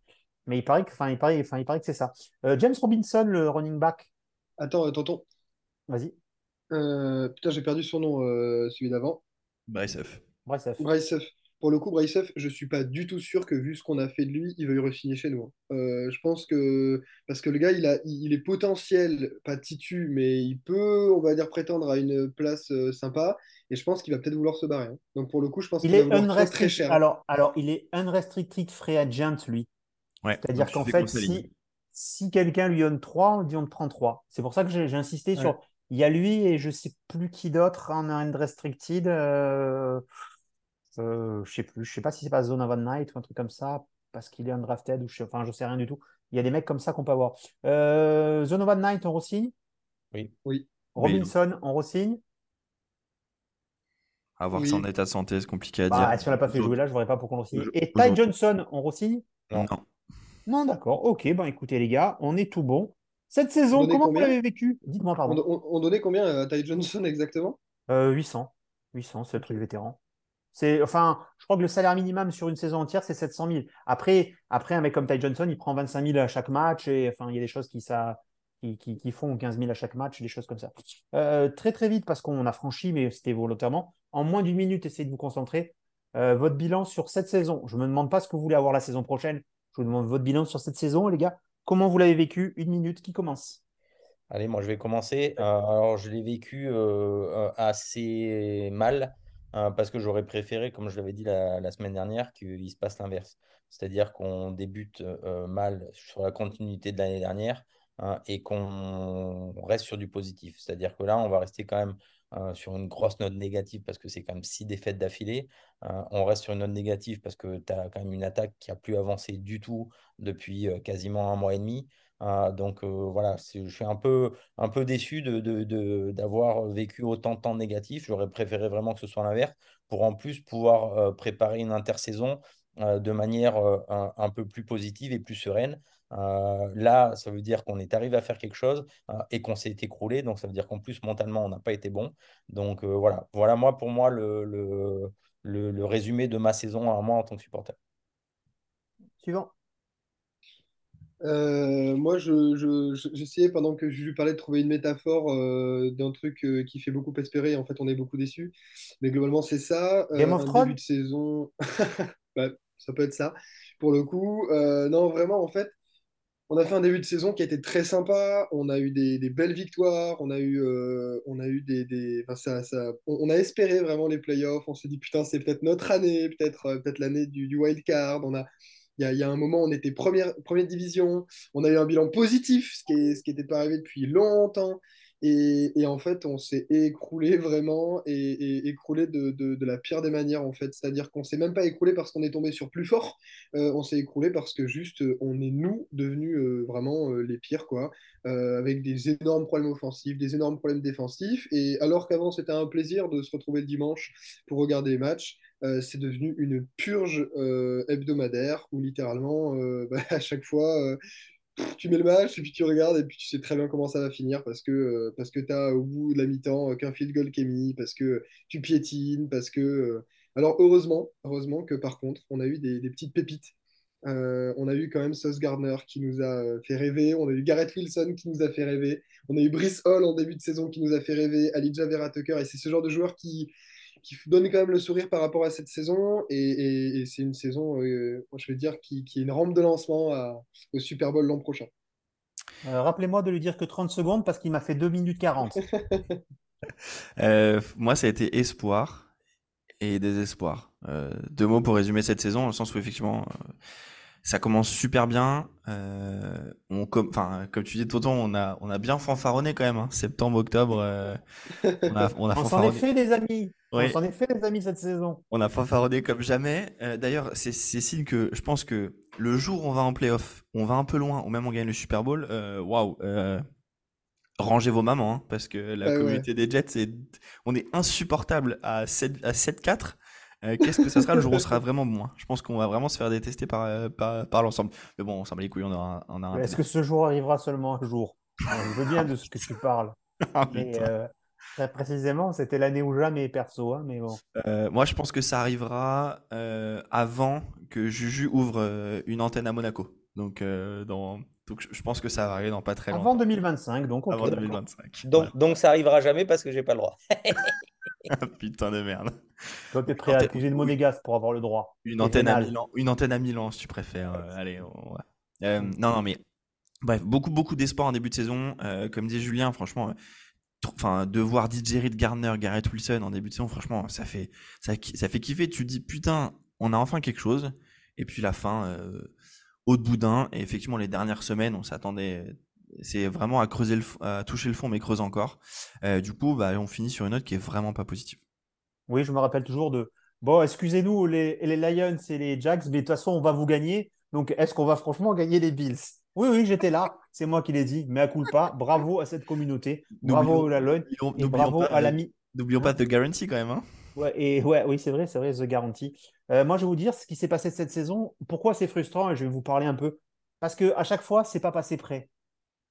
Mais il paraît que, enfin, il paraît, enfin, il paraît que c'est ça. Euh, James Robinson, le running back, Attends, euh, tonton. vas-y, Euh, putain, j'ai perdu son nom, euh, celui d'avant. Bryce Huff. Pour le coup, Bryce Huff, je suis pas du tout sûr que vu ce qu'on a fait de lui, il veuille re-signer chez nous. hein. Euh, je pense que parce que le gars, il a, il est potentiel, pas titu, mais il peut, on va dire, prétendre à une place euh, sympa. Et je pense qu'il va peut-être vouloir se barrer. hein. Donc pour le coup, je pense Il qu'il va est vouloir très, très cher. Alors, alors, il est unrestricted free agent, lui. Ouais, C'est-à-dire qu'en fait, si, si quelqu'un lui donne 3, on dit on te prend 3. C'est pour ça que j'ai j'ai insisté Ouais. sur. Il y a lui et je sais plus qui d'autre en unrestricted. Euh, euh, je sais plus. Je sais pas si c'est pas Zone of a Night ou un truc comme ça, parce qu'il est undrafted ou je sais, enfin, je sais rien du tout. Il y a des mecs comme ça qu'on peut avoir. Euh, Zone of a Night, on re-signe? Oui. Robinson, on re-signe? À voir Oui. son état de santé, c'est compliqué à Bah, dire. si on l'a pas fait jouer là, je ne verrais pas pourquoi on le signe. Et Ty Johnson, on re-signe? Non. Non. Non, d'accord. Ok, ben écoutez les gars, on est tout bon. Cette saison, comment vous l'avez vécu? Dites-moi, On, pardon. on- on donnait combien à Ty Johnson exactement? Euh, 800. 800, c'est le truc vétéran. C'est, enfin, je crois que le salaire minimum sur une saison entière, c'est 700 000. Après, après, un mec comme Ty Johnson, il prend 25 000 à chaque match. Et enfin, il y a des choses qui, ça, qui, qui- qui font 15 000 à chaque match, des choses comme ça. Euh, très, très vite, parce qu'on a franchi, mais c'était volontairement. En moins d'une minute, essayez de vous concentrer. Euh, votre bilan sur cette saison. Je ne me demande pas ce que vous voulez avoir la saison prochaine. Je vous demande votre bilan sur cette saison, les gars. Comment vous l'avez vécu? Une minute qui commence. Allez, moi je vais commencer. Euh, alors je l'ai vécu euh, euh, assez mal euh, parce que j'aurais préféré, comme je l'avais dit la, la semaine dernière, qu'il se passe l'inverse. C'est-à-dire qu'on débute mal sur la continuité de l'année dernière hein, et qu'on reste sur du positif. C'est-à-dire que là, on va rester quand même euh, sur une grosse note négative parce que c'est quand même six défaites d'affilée. Euh, on reste sur une note négative parce que tu as quand même une attaque qui a plus avancé du tout depuis euh, quasiment un mois et demi. Donc voilà, je suis un peu, un peu déçu de, de- de- d'avoir vécu autant de temps négatif. J'aurais préféré vraiment que ce soit l'inverse pour en plus pouvoir préparer une intersaison de manière un peu plus positive et plus sereine. Euh, là, ça veut dire qu'on est arrivé à faire quelque chose euh, et qu'on s'est écroulé. Donc ça veut dire qu'en plus, mentalement, on n'a pas été bon. Donc euh, voilà, voilà moi pour moi le, le, le, le résumé de ma saison à moi en tant que supporter. Suivant. Euh, moi, je, je- je- j'essayais pendant que je lui parlais de trouver une métaphore euh, d'un truc euh, qui fait beaucoup espérer. En fait, on est beaucoup déçus. Mais globalement, c'est ça. Euh, Game of Thrones? début de saison. Ça peut être ça. Pour le coup, Euh, non, vraiment, en fait, on a fait un début de saison qui a été très sympa. On a eu des, belles victoires. On a eu, euh, on a eu des, enfin, ça, on, a espéré vraiment les playoffs. On s'est dit, putain, c'est peut-être notre année, peut-être euh, peut-être l'année du, wild card. On a, il y a, un moment, on était première, première division. On a eu un bilan positif, ce qui n'était pas arrivé depuis longtemps. Et, en fait, on s'est écroulé vraiment et, écroulé de, la pire des manières, en fait. C'est-à-dire qu'on s'est même pas écroulé parce qu'on est tombé sur plus fort. Euh, on s'est écroulé parce que juste, euh, on est nous devenus euh, vraiment les pires, quoi. Avec des énormes problèmes offensifs, des énormes problèmes défensifs. Et alors qu'avant, c'était un plaisir de se retrouver le dimanche pour regarder les matchs, c'est devenu une purge hebdomadaire où littéralement, bah, à chaque fois, tu mets le match et puis tu regardes et puis tu sais très bien comment ça va finir parce que, euh, parce que tu as au bout de la mi-temps euh, qu'un field goal qui est mis, parce que tu piétines, parce que. euh, Alors heureusement, heureusement que par contre, on a eu des, petites pépites on a eu quand même Sauce Gardner qui nous a fait rêver. On a eu Garrett Wilson qui nous a fait rêver. On a eu Brice Hall en début de saison qui nous a fait rêver. Alidja Vera Tucker. Et c'est ce genre de joueur qui, qui donne quand même le sourire par rapport à cette saison. Et, et- et c'est une saison, euh, je vais dire, qui, qui est une rampe de lancement à- au Super Bowl l'an prochain. Euh, Rappelez-moi de lui dire que 30 secondes parce qu'il m'a fait 2 minutes 40. Euh, moi, ça a été espoir et désespoir. Euh, deux mots pour résumer cette saison, dans le sens où effectivement, euh, ça commence super bien. Euh, on, com- enfin, comme tu dis, Tonton, on a, on a bien fanfaronné quand même. hein. Septembre, octobre, euh, on a, on a On s'en est fanfaronné. fait des amis. Oui. On s'en est fait des amis cette saison. On a fanfaronné comme jamais. Euh, D'ailleurs, c'est signe que je pense que le jour où on va en playoff, on va un peu loin, ou même on gagne le Super Bowl, euh, waouh, euh, rangez vos mamans, hein, parce que la Ah ouais. communauté des Jets, c'est- on est insupportable à 7 à 7-4. Euh, Qu'est-ce que ça sera le jour où on sera vraiment bon hein Je pense qu'on va vraiment se faire détester par, euh, par, par l'ensemble. Mais bon, on s'en bat les couilles, on aura, on aura un Est-ce que ce jour arrivera seulement un jour? Je veux bien de ce que tu parles. Ah, Mais euh, très précisément, c'était l'année ou jamais perso. hein, mais bon. Euh, moi, je pense que ça arrivera euh, avant que Juju ouvre euh, une antenne à Monaco. Donc, euh, dans... donc je- pense que ça va arriver dans pas très longtemps. Avant 2025, donc ok. Avant d'accord. 2025. Donc, donc ça arrivera jamais parce que j'ai pas le droit. Voilà. Putain de merde. Toi, t'es prêt à accuser de monégasque pour avoir le droit. Une antenne à. Milan, une antenne à Milan, si tu préfères. Allez, on. Euh, non, non, mais bref, beaucoup, beaucoup d'espoir en début de saison. Euh, comme dit Julien, franchement, euh, enfin, de voir DJ Reed Garner, Garrett Wilson en début de saison, franchement, ça fait, ça, ça fait kiffer. Tu te dis, putain, on a enfin quelque chose. Et puis la fin, euh, haut de boudin. Et effectivement, les dernières semaines, on s'attendait. C'est vraiment à creuser le, à toucher le fond, mais creuse encore. Euh, du coup, bah, on finit sur une note qui est vraiment pas positive. Oui, je me rappelle toujours de. Bon, excusez-nous, les, les Lions et les Jacks, mais de toute façon, on va vous gagner. Donc, est-ce qu'on va franchement gagner les Bills? Oui, oui, j'étais là. C'est moi qui l'ai dit. Mais à culpa, bravo à cette communauté. Bravo à la Lone. Et bravo pas, à l'ami. N'oublions pas The Guarantee quand même. Hein. Ouais, et ouais, oui, c'est vrai, c'est vrai, The Guarantee. Euh, moi, je vais vous dire ce qui s'est passé cette saison. Pourquoi c'est frustrant et je vais vous parler un peu. Parce que à chaque fois, c'est pas passé près.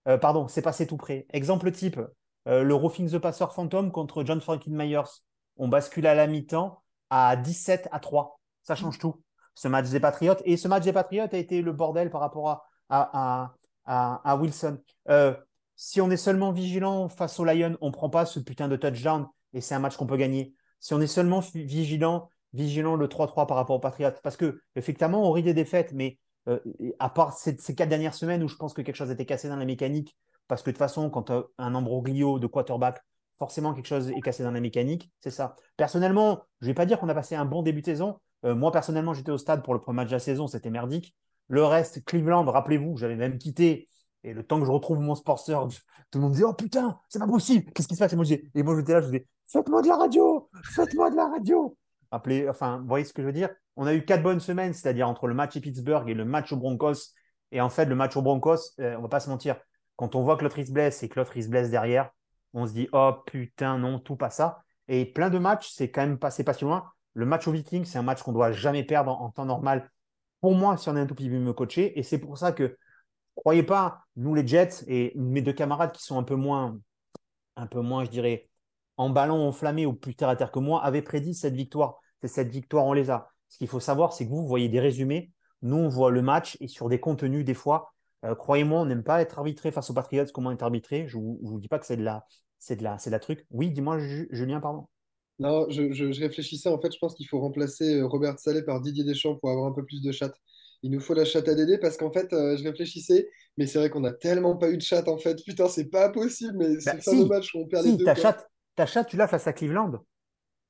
Euh, pardon, c'est passé tout près. Exemple type, euh, le Roughing the Passer Phantom contre John Franklin Myers. On bascule à la mi-temps à 17 à 3. Ça change tout. Ce match des Patriotes. Et ce match des Patriotes a été le bordel par rapport à, à, à, à- Wilson. Euh, si on est seulement vigilant face aux Lions, on ne prend pas ce putain de touchdown et c'est un match qu'on peut gagner. Si on est seulement vigilant, vigilant le 3-3 par rapport aux Patriots, parce que effectivement, on rit des défaites, mais euh, à part ces, quatre dernières semaines où je pense que quelque chose était cassé dans la mécanique, parce que de toute façon, quand as un ambroglio de quarterback, forcément quelque chose est cassé dans la mécanique, c'est ça. Personnellement, je vais pas dire qu'on a passé un bon début de saison. Euh, moi, personnellement, j'étais au stade pour le premier match de la saison, c'était merdique. Le reste, Cleveland, rappelez-vous, j'avais même quitté. Et le temps que je retrouve mon sponsor, tout le monde me dit Oh putain, c'est pas possible, qu'est-ce qui se passe? Et moi, j'étais là, je disais Faites-moi de la radio, faites-moi de la radio. Enfin, vous voyez ce que je veux dire? On a eu quatre bonnes semaines, c'est-à-dire entre le match à Pittsburgh et le match aux Broncos. Et en fait, le match aux Broncos, euh, on va pas se mentir, quand on voit que l'autre se blesse et que l'autre se blesse derrière, on se dit Oh putain, non, tout pas ça. Et plein de matchs, c'est quand même passé pas si loin. Le match aux Vikings, c'est un match qu'on doit jamais perdre en temps normal. Pour moi, si on est un tout petit peu me coacher, et c'est pour ça que croyez pas, nous les Jets et mes deux camarades qui sont un peu moins, un peu moins, je dirais, en ballon enflammé ou plus terre à terre que moi, avaient prédit cette victoire. C'est cette victoire, on les a. Ce qu'il faut savoir, c'est que vous, voyez des résumés. Nous, on voit le match et sur des contenus, des fois, euh, croyez-moi, on n'aime pas être arbitré face aux Patriots, comment être arbitré? Je ne vous, dis pas que c'est de la, c'est de la, c'est de la truc. Oui, dis-moi, Ju- Julien, pardon. Non, je, je- je réfléchissais, en fait, je pense qu'il faut remplacer euh, Robert Saleh par Didier Deschamps pour avoir un peu plus de chatte. Il nous faut la chatte à Dédé parce qu'en fait, euh, je réfléchissais, mais c'est vrai qu'on a tellement pas eu de chatte en fait. Putain, c'est pas possible, mais Bah, ce fameux si. match où on perd les Si, deux. ta chatte, ta chatte, tu l'as face à Cleveland.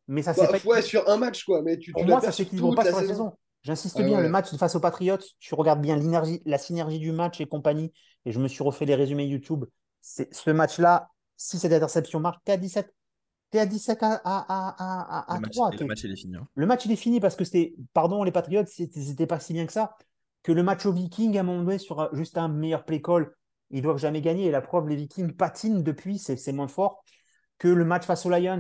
Mais ça, Bah, c'est pas. ouais, sur un match quoi, mais tu, tu Pour la moi, ça s'équilibre pas la sur la saison. saison. J'insiste Ah bien, ouais. le match face aux Patriots, tu regardes bien l'énergie, la synergie du match et compagnie. Et je me suis refait les résumés YouTube. C'est ce match-là, si cette interception marche, t'es à 17. T'es à 17 à, à, à, à, Le match, 3. et le match, il est fini. hein. Le match, il est fini parce que c'était, pardon, les Patriots, c'était pas si bien que ça. Que le match aux Vikings, à un moment donné, sur juste un meilleur play call, ils doivent jamais gagner. Et la preuve, les Vikings patinent depuis, c'est moins fort que le match face aux Lions.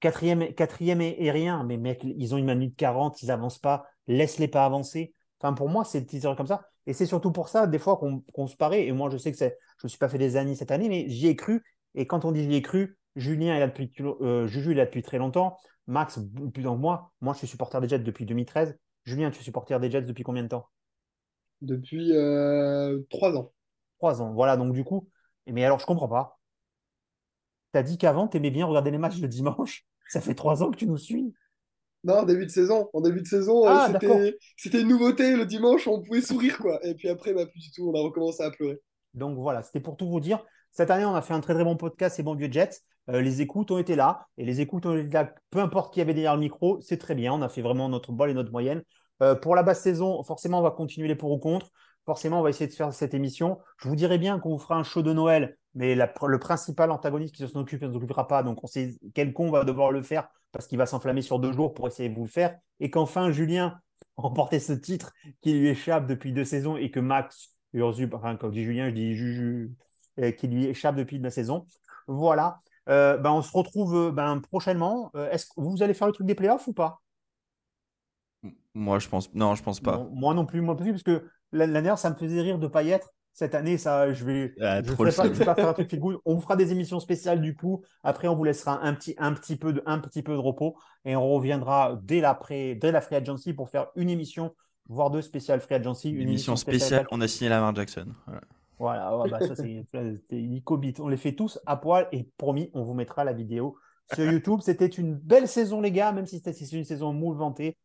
Quatrième, quatrième et, et rien. Mais mec, ils ont une minute 40, ils avancent pas. Laisse-les pas avancer. Enfin, pour moi, c'est des petites erreurs comme ça. Et c'est surtout pour ça, des fois, qu'on se paraît. Et moi, je sais que je ne me suis pas fait des années cette année, mais j'y ai cru. Et quand on dit j'y ai cru, Julien est là depuis, euh, Juju est là depuis très longtemps. Max, plus que moi. Moi, je suis supporter des Jets depuis 2013. Julien, tu es supporter des Jets depuis combien de temps? Depuis euh, trois ans. Trois ans. Voilà, donc du coup, mais alors je comprends pas. T'as dit qu'avant, t'aimais bien regarder les matchs le dimanche? Ça fait trois ans que tu nous suis. Non, en début de saison. En début de saison, euh, Ah, c'était une nouveauté. Le dimanche, on pouvait sourire, quoi. Et puis après, bah, plus du tout. On a recommencé à pleurer. Donc voilà, c'était pour tout vous dire. Cette année, on a fait un très très bon podcast, c'est bon vieux Jets. Euh, les écoutes ont été là et les écoutes ont été là, peu importe qui avait derrière le micro, c'est très bien. On a fait vraiment notre bol et notre moyenne. Euh, pour la basse saison, forcément, on va continuer les pour ou contre. Forcément, on va essayer de faire cette émission. Je vous dirai bien qu'on vous fera un show de Noël, mais le principal antagoniste qui s'en occupe, ne s'en occupera pas. Donc, on sait quel con va devoir le faire parce qu'il va s'enflammer sur deux jours pour essayer de vous le faire. Et qu'enfin, Julien remporté ce titre qui lui échappe depuis deux saisons et que Max Urzup, enfin, quand je dis Julien, je dis Juju, euh, qui lui échappe depuis la saison. Voilà. Euh, ben, on se retrouve euh, ben, prochainement. Euh, Est-ce que vous allez faire le truc des playoffs ou pas? Moi, je pense. Non, je pense pas. Moi non plus, moi non plus, parce que l'année dernière, ça me faisait rire de ne pas y être. Cette année, ça, je vais, Ah, je ferai pas, seum. je vais pas faire un truc feel good. On vous fera des émissions spéciales du coup. Après, on vous laissera un petit, un petit peu de, un petit peu de repos et on reviendra dès l'après, dès la free agency pour faire une émission, voire deux spéciales free agency. Une émission spéciale, on a signé Lamar Jackson. Voilà. Voilà, ouais, bah, ça c'est c'est Nico Beat. On les fait tous à poil et promis, on vous mettra la vidéo sur YouTube. C'était une belle saison, les gars, même si c'était une saison mouvementée.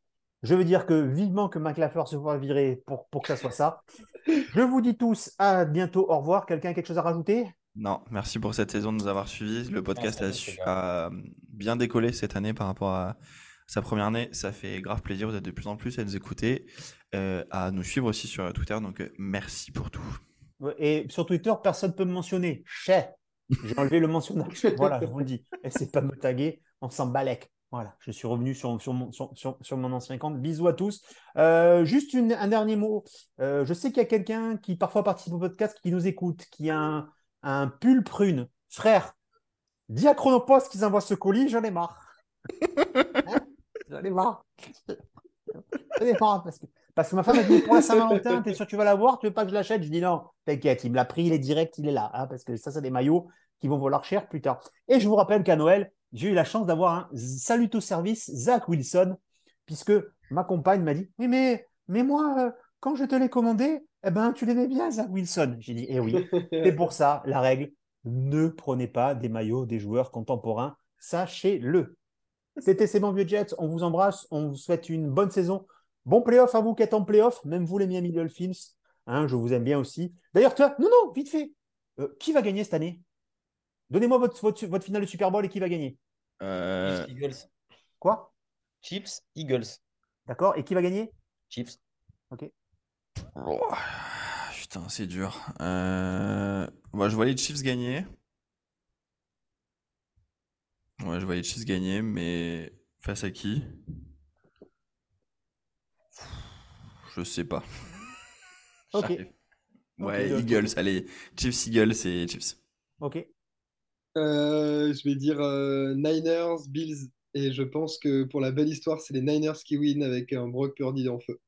Je veux dire que vivement que McLaughlin se voit virer pour, pour que ça soit ça. Je vous dis tous à bientôt, au revoir. Quelqu'un a quelque chose à rajouter? Non, merci pour cette saison de nous avoir suivis. Le podcast Merci à a, a bien décollé cette année par rapport à sa première année. Ça fait grave plaisir. Vous êtes de plus en plus à nous écouter, euh, à nous suivre aussi sur Twitter. Donc, euh, merci pour tout. Et sur Twitter, personne ne peut me mentionner. Chais. J'ai enlevé le mentionnage. Voilà, je vous le dis. Essayez pas de me taguer. On s'en balèque. Voilà, je suis revenu sur, sur, mon, sur, sur- sur mon ancien compte. Bisous à tous. Euh, juste une- un dernier mot. Euh, je sais qu'il y a quelqu'un qui parfois participe au podcast qui nous écoute, qui a un, un pull prune. Frère, dis à Chronopost qu'ils envoient ce colis, j'en ai marre. Hein? J'en ai marre. J'en ai marre parce que, parce que ma femme a dit pour la Saint-Valentin, t'es sûr que tu vas l'avoir? Tu veux pas que je l'achète? Je dis non, t'inquiète, il me l'a pris, il est direct, il est là. hein, parce que ça, c'est des maillots qui vont valoir cher plus tard. Et je vous rappelle qu'à Noël, j'ai eu la chance d'avoir un salut au service Zach Wilson, puisque ma compagne m'a dit Oui, mais, mais moi, euh, quand je te l'ai commandé, eh ben, tu l'aimais bien, Zach Wilson. J'ai dit Eh oui, c'est pour ça, la règle ne prenez pas des maillots des joueurs contemporains, sachez-le. C'était C'est bon, vieux Jets. On vous embrasse. On vous souhaite une bonne saison. Bon playoff à vous qui êtes en playoff, même vous, les Miami Dolphins. Hein, je vous aime bien aussi. D'ailleurs, toi, non, non, vite fait. Euh, qui va gagner cette année? Donnez-moi votre, votre, votre finale de Super Bowl et qui va gagner? Euh, Chiefs, Eagles. Quoi? Chiefs, Eagles. D'accord Et qui va gagner? Chiefs. oh, putain, c'est dur. Euh, moi, je vois les Chiefs gagner. Ouais, je vois les Chiefs gagner, mais face à qui? Je sais pas. Ok. Ouais, Ok. Eagles, allez. Chiefs, Eagles et Chiefs. Ok. Euh, je vais dire euh, Niners, Bills. Et je pense que pour la belle histoire, c'est les Niners qui win avec un Brock Purdy en feu.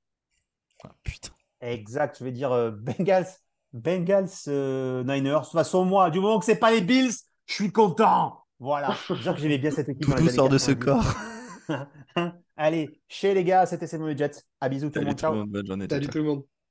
Ah, putain. Exact. Je vais dire euh, Bengals. Bengals, euh, Niners. De toute façon, moi, du moment que c'est pas les Bills, je suis content. Voilà. Je veux dire que j'aimais bien cette équipe. Tout sort de ce 90. corps. Allez, chez les gars, c'était C'est bon. À bisous tout le monde. Ciao. bonne journée. Salut tout le monde.